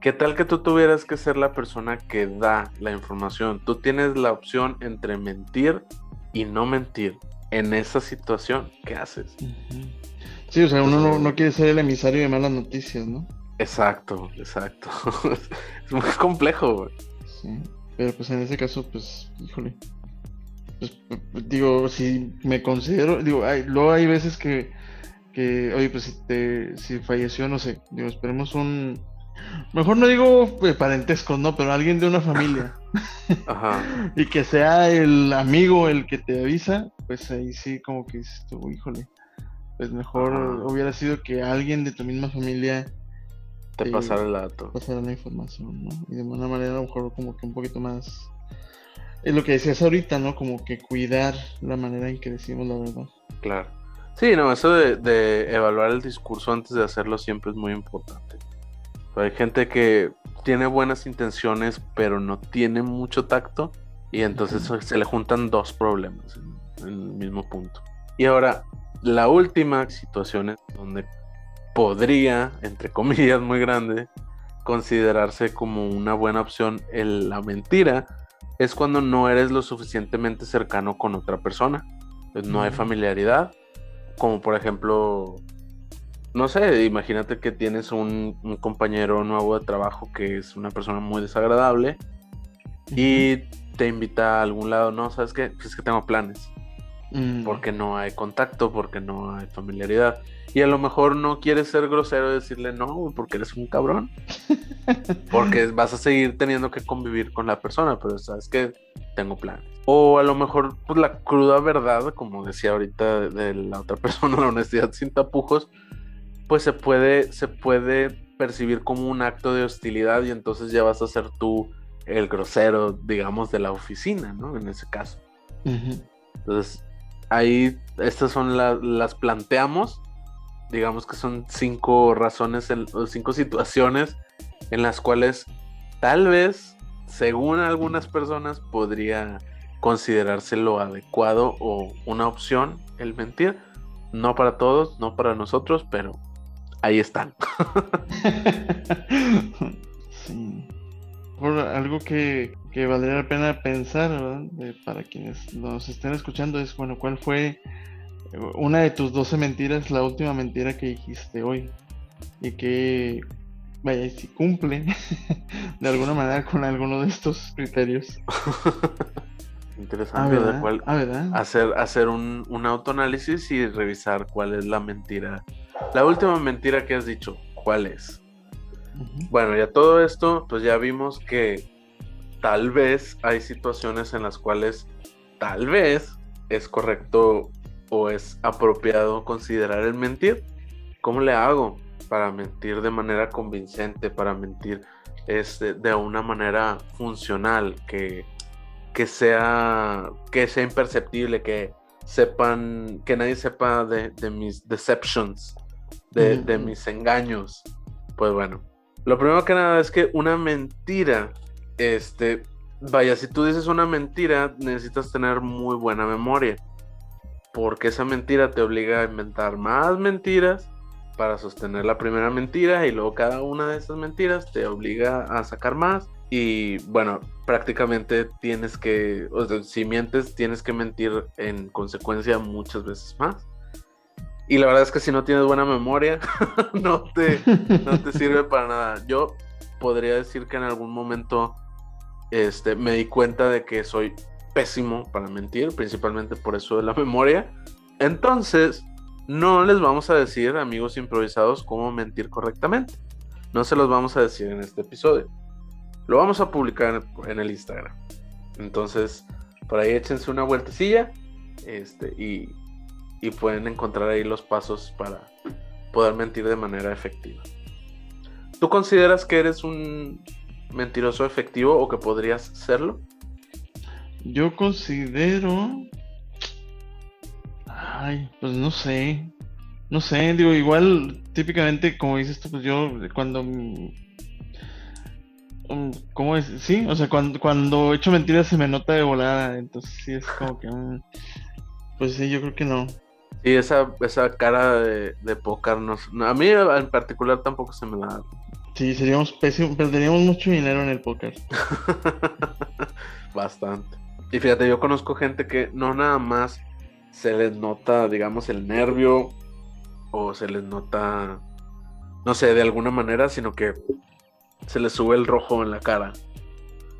¿Qué tal que tú tuvieras que ser la persona que da la información? Tú tienes la opción entre mentir y no mentir. En esa situación, ¿qué haces?
Sí, o sea, uno no, no, quiere ser el emisario de malas noticias, ¿no?
Exacto, exacto. es muy complejo, güey.
Sí, pero pues en ese caso, pues, híjole. Pues, digo, si me considero, digo, hay, luego hay veces que, que oye, pues si, te, si falleció, no sé, digo, esperemos un, mejor no digo pues, parentesco, ¿no? Pero alguien de una familia. Ajá. y que sea el amigo el que te avisa, pues ahí sí como que dices tú, híjole, pues mejor hubiera sido que alguien de tu misma familia
pasar el dato.
Pasar la información, ¿no? Y de una manera a lo mejor como que un poquito más... Es lo que decías ahorita, ¿no? Como que cuidar la manera en que decimos la verdad.
Claro. Sí, no, eso de, evaluar el discurso antes de hacerlo siempre es muy importante. hay gente que tiene buenas intenciones, pero no tiene mucho tacto, y entonces se le juntan dos problemas en, en el mismo punto. Y ahora, la última situación es donde podría, entre comillas muy grande, considerarse como una buena opción el, la mentira es cuando no eres lo suficientemente cercano con otra persona. Pues no hay familiaridad, como por ejemplo, no sé, imagínate que tienes un, compañero nuevo de trabajo que es una persona muy desagradable y te invita a algún lado, no, ¿sabes qué? Pues es que tengo planes.
Mm.
Porque no hay contacto, porque no hay familiaridad. Y a lo mejor no quieres ser grosero y decirle no, porque eres un cabrón. Porque vas a seguir teniendo que convivir con la persona, pero sabes que tengo planes. O a lo mejor, pues la cruda verdad, como decía ahorita de la otra persona, la honestidad sin tapujos, pues se puede, se puede percibir como un acto de hostilidad y entonces ya vas a ser tú el grosero, digamos, de la oficina, ¿no? En ese caso.
Ujú.
Entonces, ahí estas son la- las planteamos. Digamos que son cinco razones en- o cinco situaciones en las cuales tal vez, según algunas personas, podría considerarse lo adecuado o una opción el mentir. No para todos, no para nosotros, pero ahí están.
sí. Algo que, que valdría la pena pensar, ¿verdad? De- para quienes nos estén escuchando es, bueno, ¿cuál fue eh, una de tus 12 mentiras, la última mentira que dijiste hoy? Y que, vaya, si cumple de alguna manera con alguno de estos criterios.
Interesante,
Ah, Ah,
hacer, hacer un, un autoanálisis y revisar cuál es la mentira. La última mentira que has dicho, ¿cuál es? Bueno, ya todo esto, pues ya vimos que tal vez hay situaciones en las cuales tal vez es correcto o es apropiado considerar el mentir. ¿Cómo le hago para mentir de manera convincente, para mentir este, de una manera funcional, que, que sea que sea imperceptible, que sepan, que nadie sepa de, de mis deceptions, de, de mis engaños? Pues bueno, lo primero que nada es que una mentira, este, vaya, si tú dices una mentira, necesitas tener muy buena memoria. Porque esa mentira te obliga a inventar más mentiras para sostener la primera mentira y luego cada una de esas mentiras te obliga a sacar más. Y bueno, prácticamente tienes que, o sea, si mientes, tienes que mentir en consecuencia muchas veces más. Y la verdad es que si no tienes buena memoria, no te, no te sirve para nada. Yo podría decir que en algún momento este, me di cuenta de que soy pésimo para mentir, principalmente por eso de la memoria. Entonces, no les vamos a decir, amigos improvisados, cómo mentir correctamente. No se los vamos a decir en este episodio. Lo vamos a publicar en, el Instagram. Entonces, por ahí échense una vueltecilla este, y, y pueden encontrar ahí los pasos para poder mentir de manera efectiva. ¿Tú consideras que eres un mentiroso efectivo o que podrías serlo?
Yo considero. Ay, pues no sé. No sé, digo, igual, típicamente, como dices tú, pues yo cuando. mm, ¿Cómo es? Sí, o sea, cuando, cuando echo mentiras se me nota de volada, entonces sí es como que. mm, Pues sí, yo creo que no.
Sí, esa, esa cara de, de póker nos- no, a mí en particular tampoco se me da.
Sí, seríamos pésimos, perderíamos mucho dinero en el póker.
Bastante. Y fíjate, yo conozco gente que no nada más se les nota, digamos, el nervio o se les nota, no sé, de alguna manera, sino que se les sube el rojo en la cara.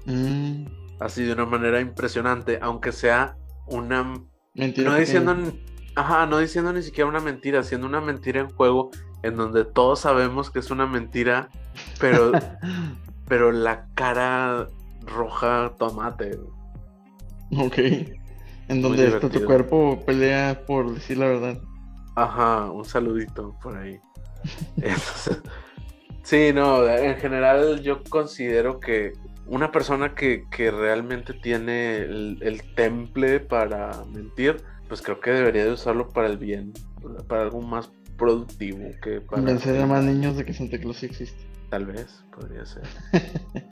Mm,
Así de una manera impresionante, aunque sea una
mentira.
no diciendo, ajá, no diciendo ni siquiera una mentira, siendo una mentira en juego en donde todos sabemos que es una mentira, pero, pero la cara roja tomate.
Ok. En donde está tu cuerpo pelea por decir la verdad.
Ajá, un saludito por ahí. Entonces, sí, no, en general yo considero que una persona que, que realmente tiene el, el temple para mentir, pues creo que debería de usarlo para el bien, para algo más productivo que para...
Convencer a más niños de que Santa Claus sí existe.
Tal vez, podría ser.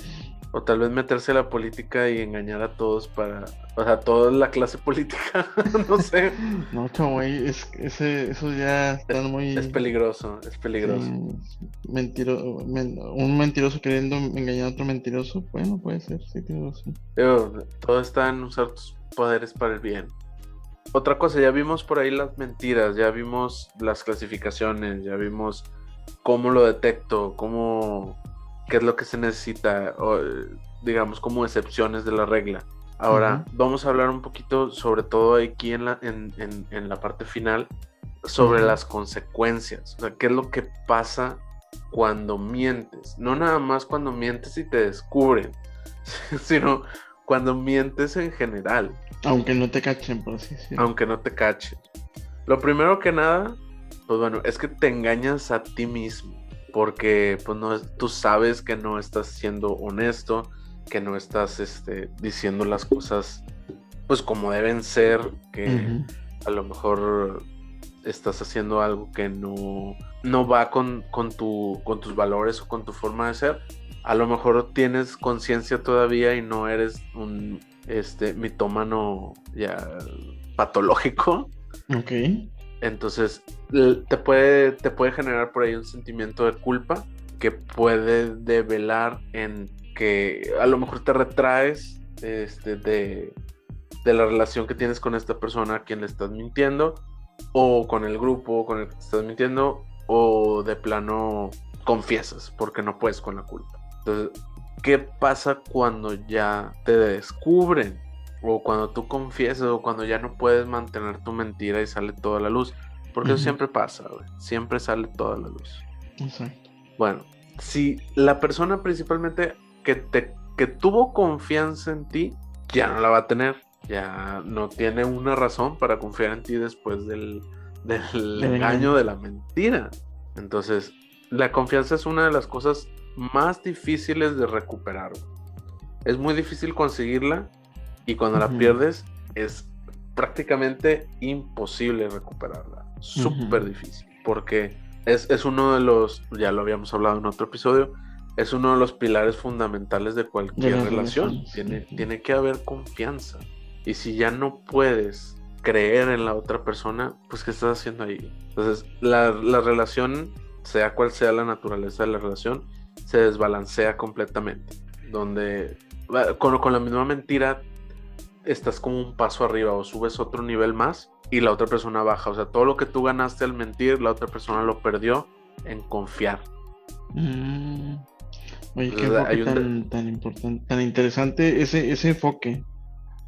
O tal vez meterse a la política y engañar a todos para... O sea, toda la clase política, no sé.
No, ahí es, ese, eso ya están muy...
Es peligroso, es peligroso.
sí, mentiro- men- un mentiroso queriendo engañar a otro mentiroso. Bueno, puede ser, sí, tiene razón.
Todo está en usar tus poderes para el bien. Otra cosa, ya vimos por ahí las mentiras, ya vimos las clasificaciones, ya vimos cómo lo detecto, cómo qué es lo que se necesita, o, digamos como excepciones de la regla. Ahora, vamos a hablar un poquito, sobre todo aquí en la, en, en, la parte final, sobre las consecuencias. O sea, qué es lo que pasa cuando mientes. No nada más cuando mientes y te descubren, sino cuando mientes en general.
Aunque no te cachen, por así decirlo.
Aunque no te cachen. Lo primero que nada, pues bueno, es que te engañas a ti mismo. Porque pues no, tú sabes que no estás siendo honesto que no estás este, diciendo las cosas pues como deben ser, que a lo mejor estás haciendo algo que no, no va con, con, tu, con tus valores o con tu forma de ser. A lo mejor tienes conciencia todavía y no eres un este, mitómano ya patológico.
Ok.
Entonces te puede, te puede generar por ahí un sentimiento de culpa que puede develar en que a lo mejor te retraes este, de, la relación que tienes con esta persona a quien le estás mintiendo, o con el grupo con el que te estás mintiendo, o de plano confiesas porque no puedes con la culpa. Entonces, ¿qué pasa cuando ya te descubren? O cuando tú confiesas, o cuando ya no puedes mantener tu mentira y sale toda la luz. Porque eso siempre pasa, Siempre sale toda la luz.
Exacto.
Bueno, si la persona principalmente que, te, que tuvo confianza en ti, ya no la va a tener. Ya no tiene una razón para confiar en ti después del, del engaño de la mentira. Entonces, la confianza es una de las cosas más difíciles de recuperar. Es muy difícil conseguirla y cuando la pierdes es prácticamente imposible recuperarla. Súper difícil. Porque es, es, uno de los, ya lo habíamos hablado en otro episodio, es uno de los pilares fundamentales de cualquier relación. Tiene, tiene que haber confianza. Y si ya no puedes creer en la otra persona, pues ¿qué estás haciendo ahí? Entonces, la, relación, sea cual sea la naturaleza de la relación, se desbalancea completamente. Donde con, con la misma mentira estás como un paso arriba o subes otro nivel más y la otra persona baja. O sea, todo lo que tú ganaste al mentir, la otra persona lo perdió en confiar.
Mm. Oye, qué enfoque tan, tan, importante, tan interesante ese, ese enfoque.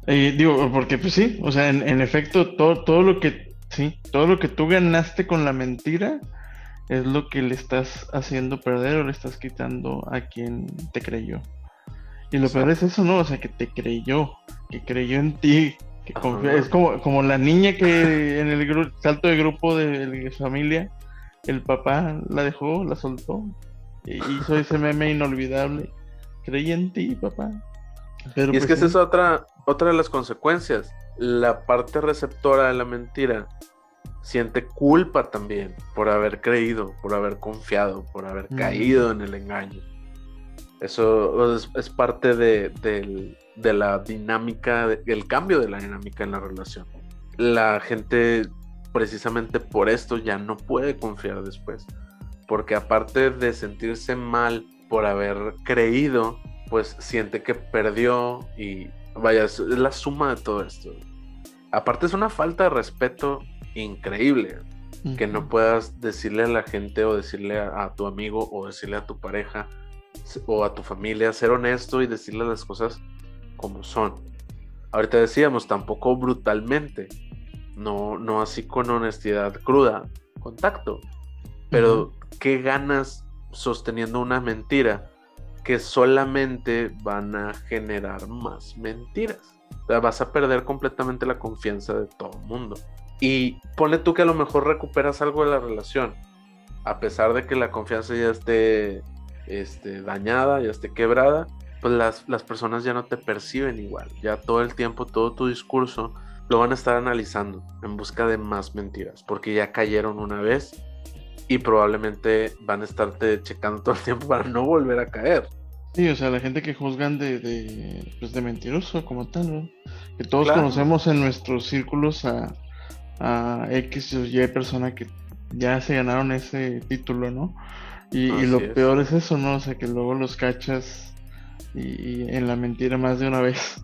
Eh, digo, porque pues sí, o sea, en, efecto, todo, todo lo que, sí, todo lo que tú ganaste con la mentira es lo que le estás haciendo perder o le estás quitando a quien te creyó. Y lo peor es eso, ¿no? O sea, que te creyó, que creyó en ti, que Es como, como la niña que en el salto de grupo de, de familia, el papá la dejó, la soltó, hizo ese meme inolvidable. Creí en ti, papá.
y es pues que esa es otra, otra de las consecuencias. La parte receptora de la mentira siente culpa también por haber creído, por haber confiado, por haber caído en el engaño. Eso es, parte de, la dinámica, del cambio de la dinámica en la relación. La gente precisamente por esto ya no puede confiar después porque aparte de sentirse mal por haber creído, pues siente que perdió y vaya, es la suma de todo esto. Aparte es una falta de respeto increíble que no puedas decirle a la gente o decirle a, tu amigo o decirle a tu pareja o a tu familia, ser honesto y decirle las cosas como son. Ahorita decíamos, tampoco brutalmente, no, no así con honestidad cruda, contacto, pero ¿qué ganas sosteniendo una mentira que solamente van a generar más mentiras? O sea, vas a perder completamente la confianza de todo el mundo. Y pone tú que a lo mejor recuperas algo de la relación, a pesar de que la confianza ya esté este, dañada, ya esté quebrada, pues las, las personas ya no te perciben igual. Ya todo el tiempo, todo tu discurso lo van a estar analizando en busca de más mentiras, porque ya cayeron una vez y probablemente van a estarte checando todo el tiempo para no volver a caer.
Sí, o sea, la gente que juzgan de, de, pues de mentiroso como tal, ¿no? Que todos conocemos en nuestros círculos a, a X o Y persona que ya se ganaron ese título, ¿no? Y, lo peor es eso, ¿no? O sea, que luego los cachas y, en la mentira más de una vez.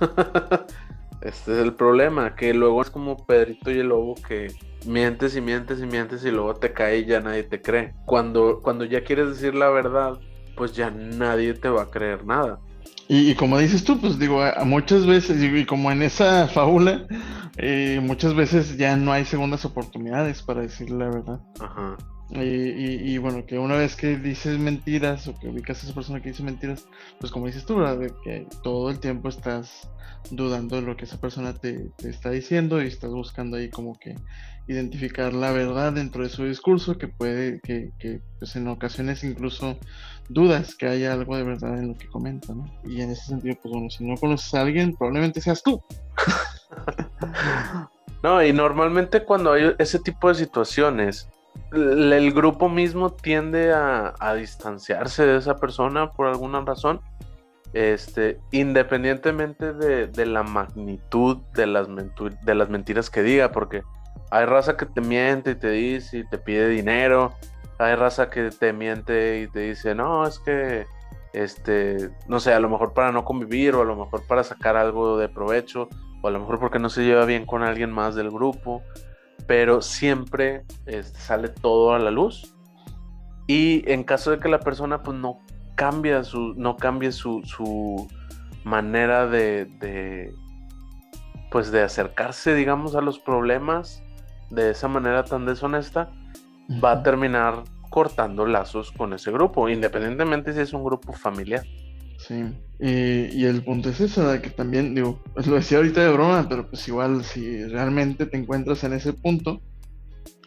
este es el problema, que luego es como Pedrito y el Lobo que mientes y mientes y mientes y luego te cae y ya nadie te cree. Cuando, cuando ya quieres decir la verdad, pues ya nadie te va a creer nada.
Y, como dices tú, pues digo, a, muchas veces, y, como en esa fábula, eh, muchas veces ya no hay segundas oportunidades para decir la verdad. Ajá. Y, bueno, que una vez que dices mentiras o que ubicas a esa persona que dice mentiras, pues como dices tú, ¿verdad? De que todo el tiempo estás dudando de lo que esa persona te, está diciendo y estás buscando ahí como que identificar la verdad dentro de su discurso, que puede, que, que pues en ocasiones incluso dudas que haya algo de verdad en lo que comenta, ¿no? Y en ese sentido, pues bueno, si no conoces a alguien, probablemente seas tú.
no, y normalmente cuando hay ese tipo de situaciones, el grupo mismo tiende a, distanciarse de esa persona por alguna razón, este, independientemente de, la magnitud de las, de las mentiras que diga, porque hay raza que te miente y te dice y te pide dinero, hay raza que te miente y te dice, no, es que, este, no sé, a lo mejor para no convivir o a lo mejor para sacar algo de provecho o a lo mejor porque no se lleva bien con alguien más del grupo pero siempre este, sale todo a la luz. Y en caso de que la persona pues no cambia su, no cambie su, su manera de, pues de acercarse, digamos, a los problemas de esa manera tan deshonesta, va a terminar cortando lazos con ese grupo, independientemente si es un grupo familiar.
Sí, y el punto es eso, que también, digo, pues lo decía ahorita de broma, pero pues igual si realmente te encuentras en ese punto,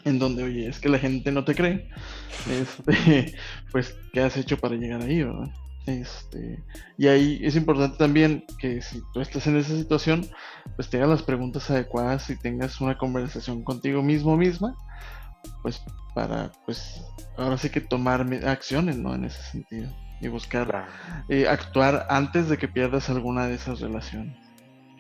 en donde, oye, es que la gente no te cree, este, pues, ¿qué has hecho para llegar ahí, verdad? Este, y ahí es importante también que si tú estás en esa situación, pues te hagas las preguntas adecuadas y tengas una conversación contigo mismo misma, pues para, pues, ahora sí que tomar acciones, ¿no? En ese sentido y buscar eh, actuar antes de que pierdas alguna de esas relaciones.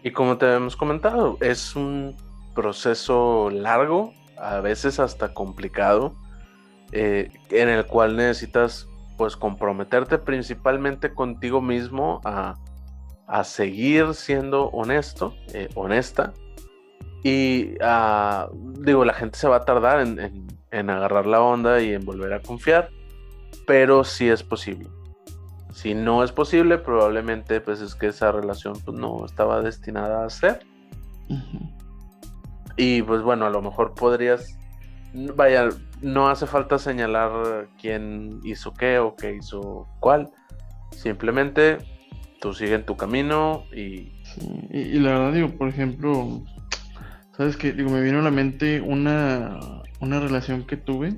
Y como te hemos comentado, es un proceso largo, a veces hasta complicado, eh, en el cual necesitas pues comprometerte principalmente contigo mismo a, seguir siendo honesto, eh, honesta. Y ah, digo, la gente se va a tardar en, en agarrar la onda y en volver a confiar, pero sí es posible. Si no es posible, probablemente pues es que esa relación pues, no estaba destinada a ser. Y pues bueno, a lo mejor podrías, vaya, no hace falta señalar quién hizo qué o qué hizo cuál. Simplemente tú sigue en tu camino y...
y, la verdad digo, por ejemplo, ¿sabes qué? Digo, me vino a la mente una, una relación que tuve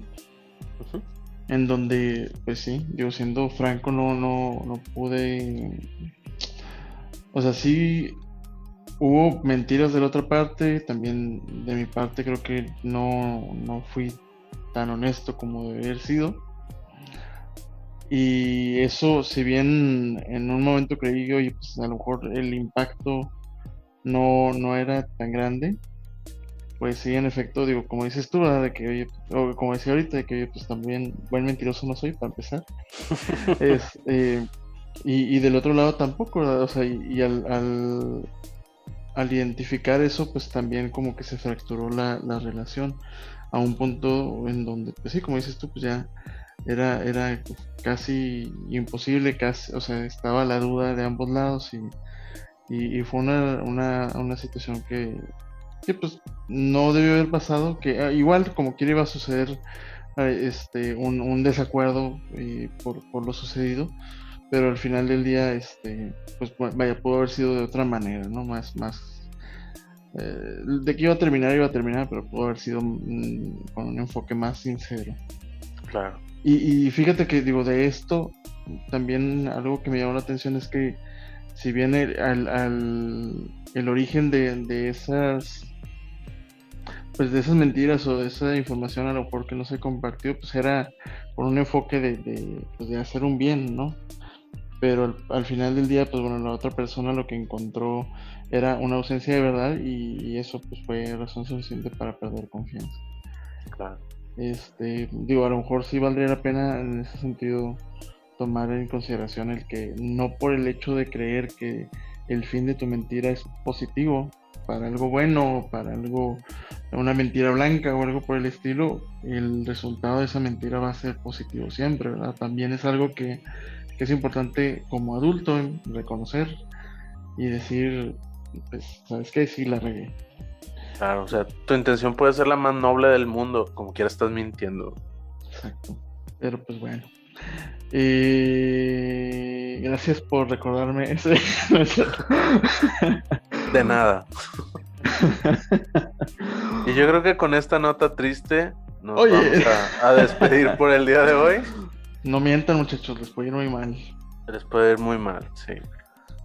en donde, pues sí, yo siendo franco, no, no, no pude. O sea, sí hubo mentiras de la otra parte, también de mi parte creo que no, no fui tan honesto como debería haber sido. Y eso, si bien en un momento creí, oye, pues a lo mejor el impacto no, no era tan grande, pues sí, en efecto, digo, como dices tú, De que, oye, o como decía ahorita, de que, oye, pues también buen mentiroso no soy, para empezar. es, eh, y, del otro lado tampoco, O sea, y, al, al, identificar eso, pues también como que se fracturó la, la, relación a un punto en donde, pues sí, como dices tú, pues ya era, era casi imposible, casi, o sea, estaba la duda de ambos lados y, y, fue una, una, una situación que que pues no debió haber pasado, que ah, igual como quiera iba a suceder este un, desacuerdo eh, por, lo sucedido, pero al final del día, este, pues vaya, pudo haber sido de otra manera, ¿no? Más, más, eh, de que iba a terminar, iba a terminar, pero pudo haber sido mm, con un enfoque más sincero.
Claro.
Y, fíjate que digo, de esto, también algo que me llamó la atención es que si bien el, al, el origen de, de esas pues de esas mentiras o de esa información a lo mejor que no se compartió, pues era por un enfoque de, de, pues de hacer un bien, ¿no? Pero al, final del día, pues bueno, la otra persona lo que encontró era una ausencia de verdad y, eso pues fue razón suficiente para perder confianza.
Claro.
Este, digo, a lo mejor sí valdría la pena en ese sentido tomar en consideración el que no por el hecho de creer que el fin de tu mentira es positivo, para algo bueno, para algo una mentira blanca o algo por el estilo, el resultado de esa mentira va a ser positivo siempre, ¿verdad? También es algo que, que es importante como adulto reconocer y decir, pues, ¿sabes qué? Sí, la regué.
Claro, o sea, tu intención puede ser la más noble del mundo, como quiera estás mintiendo.
Exacto. Pero pues bueno. Gracias por recordarme ese.
De nada. y yo creo que con esta nota triste nos vamos a, despedir por el día de hoy.
No mientan, muchachos, les puede ir muy mal.
Les puede ir muy mal, sí.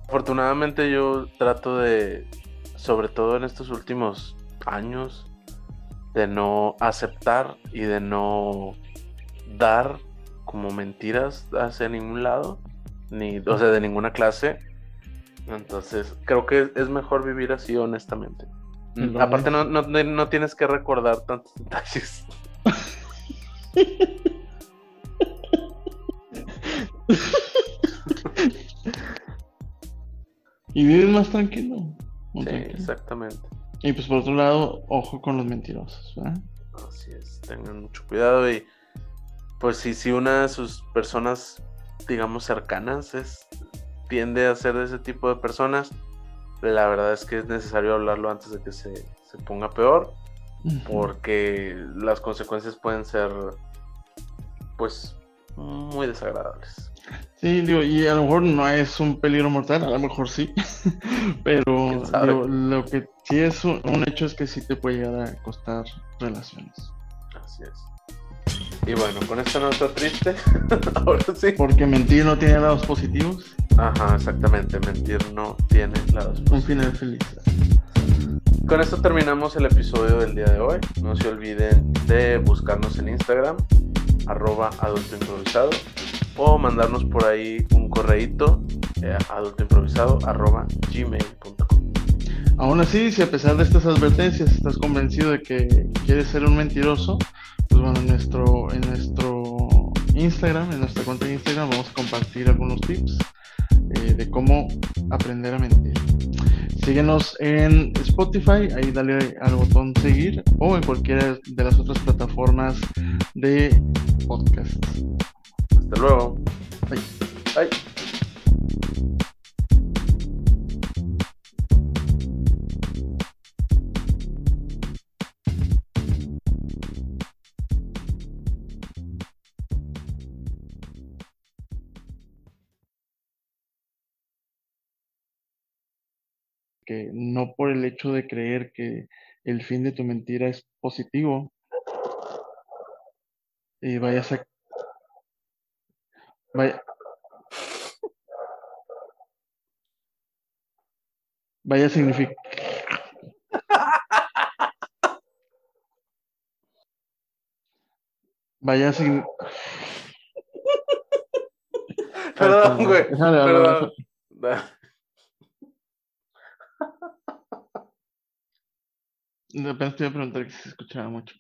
Afortunadamente yo trato de, sobre todo en estos últimos años, de no aceptar y de no dar como mentiras hacia ningún lado, ni, o sea, de ninguna clase. Entonces, creo que es mejor vivir así, honestamente. Aparte, no, no, no, tienes que recordar tantos detalles.
y vives más tranquilo.
sí, exactamente.
Y pues por otro lado, ojo con los mentirosos,
Así es, tengan mucho cuidado y pues si, si una de sus personas, digamos, cercanas es, tiende a ser de ese tipo de personas, la verdad es que es necesario hablarlo antes de que se, ponga peor, porque las consecuencias pueden ser, pues, muy desagradables.
Sí, digo, y a lo mejor no es un peligro mortal, a lo mejor sí, pero lo que sí es un, un, hecho es que sí te puede llegar a costar relaciones.
Así es. Y bueno, con esta nota triste, ahora sí.
Porque mentir no tiene lados positivos.
Ajá, exactamente, mentir no tiene lados positivos.
Un final feliz.
Con esto terminamos el episodio del día de hoy. No se olviden de buscarnos en Instagram, arroba adulto improvisado, o mandarnos por ahí un correíto, eh, adultoimprovisado, arroba gmail.com.
Aún así, si a pesar de estas advertencias estás convencido de que quieres ser un mentiroso, pues bueno, en nuestro, en nuestro Instagram, en nuestra cuenta de Instagram, vamos a compartir algunos tips eh, de cómo aprender a mentir. Síguenos en Spotify, ahí dale al botón seguir o en cualquiera de las otras plataformas de podcast.
Hasta luego.
Bye.
Bye.
No por el hecho de creer que el fin de tu mentira es positivo, y vayas a... Vaya, vaya a significar... Vaya significar...
Perdón, güey. Perdón.
De repente te iba a preguntar que se escuchaba mucho.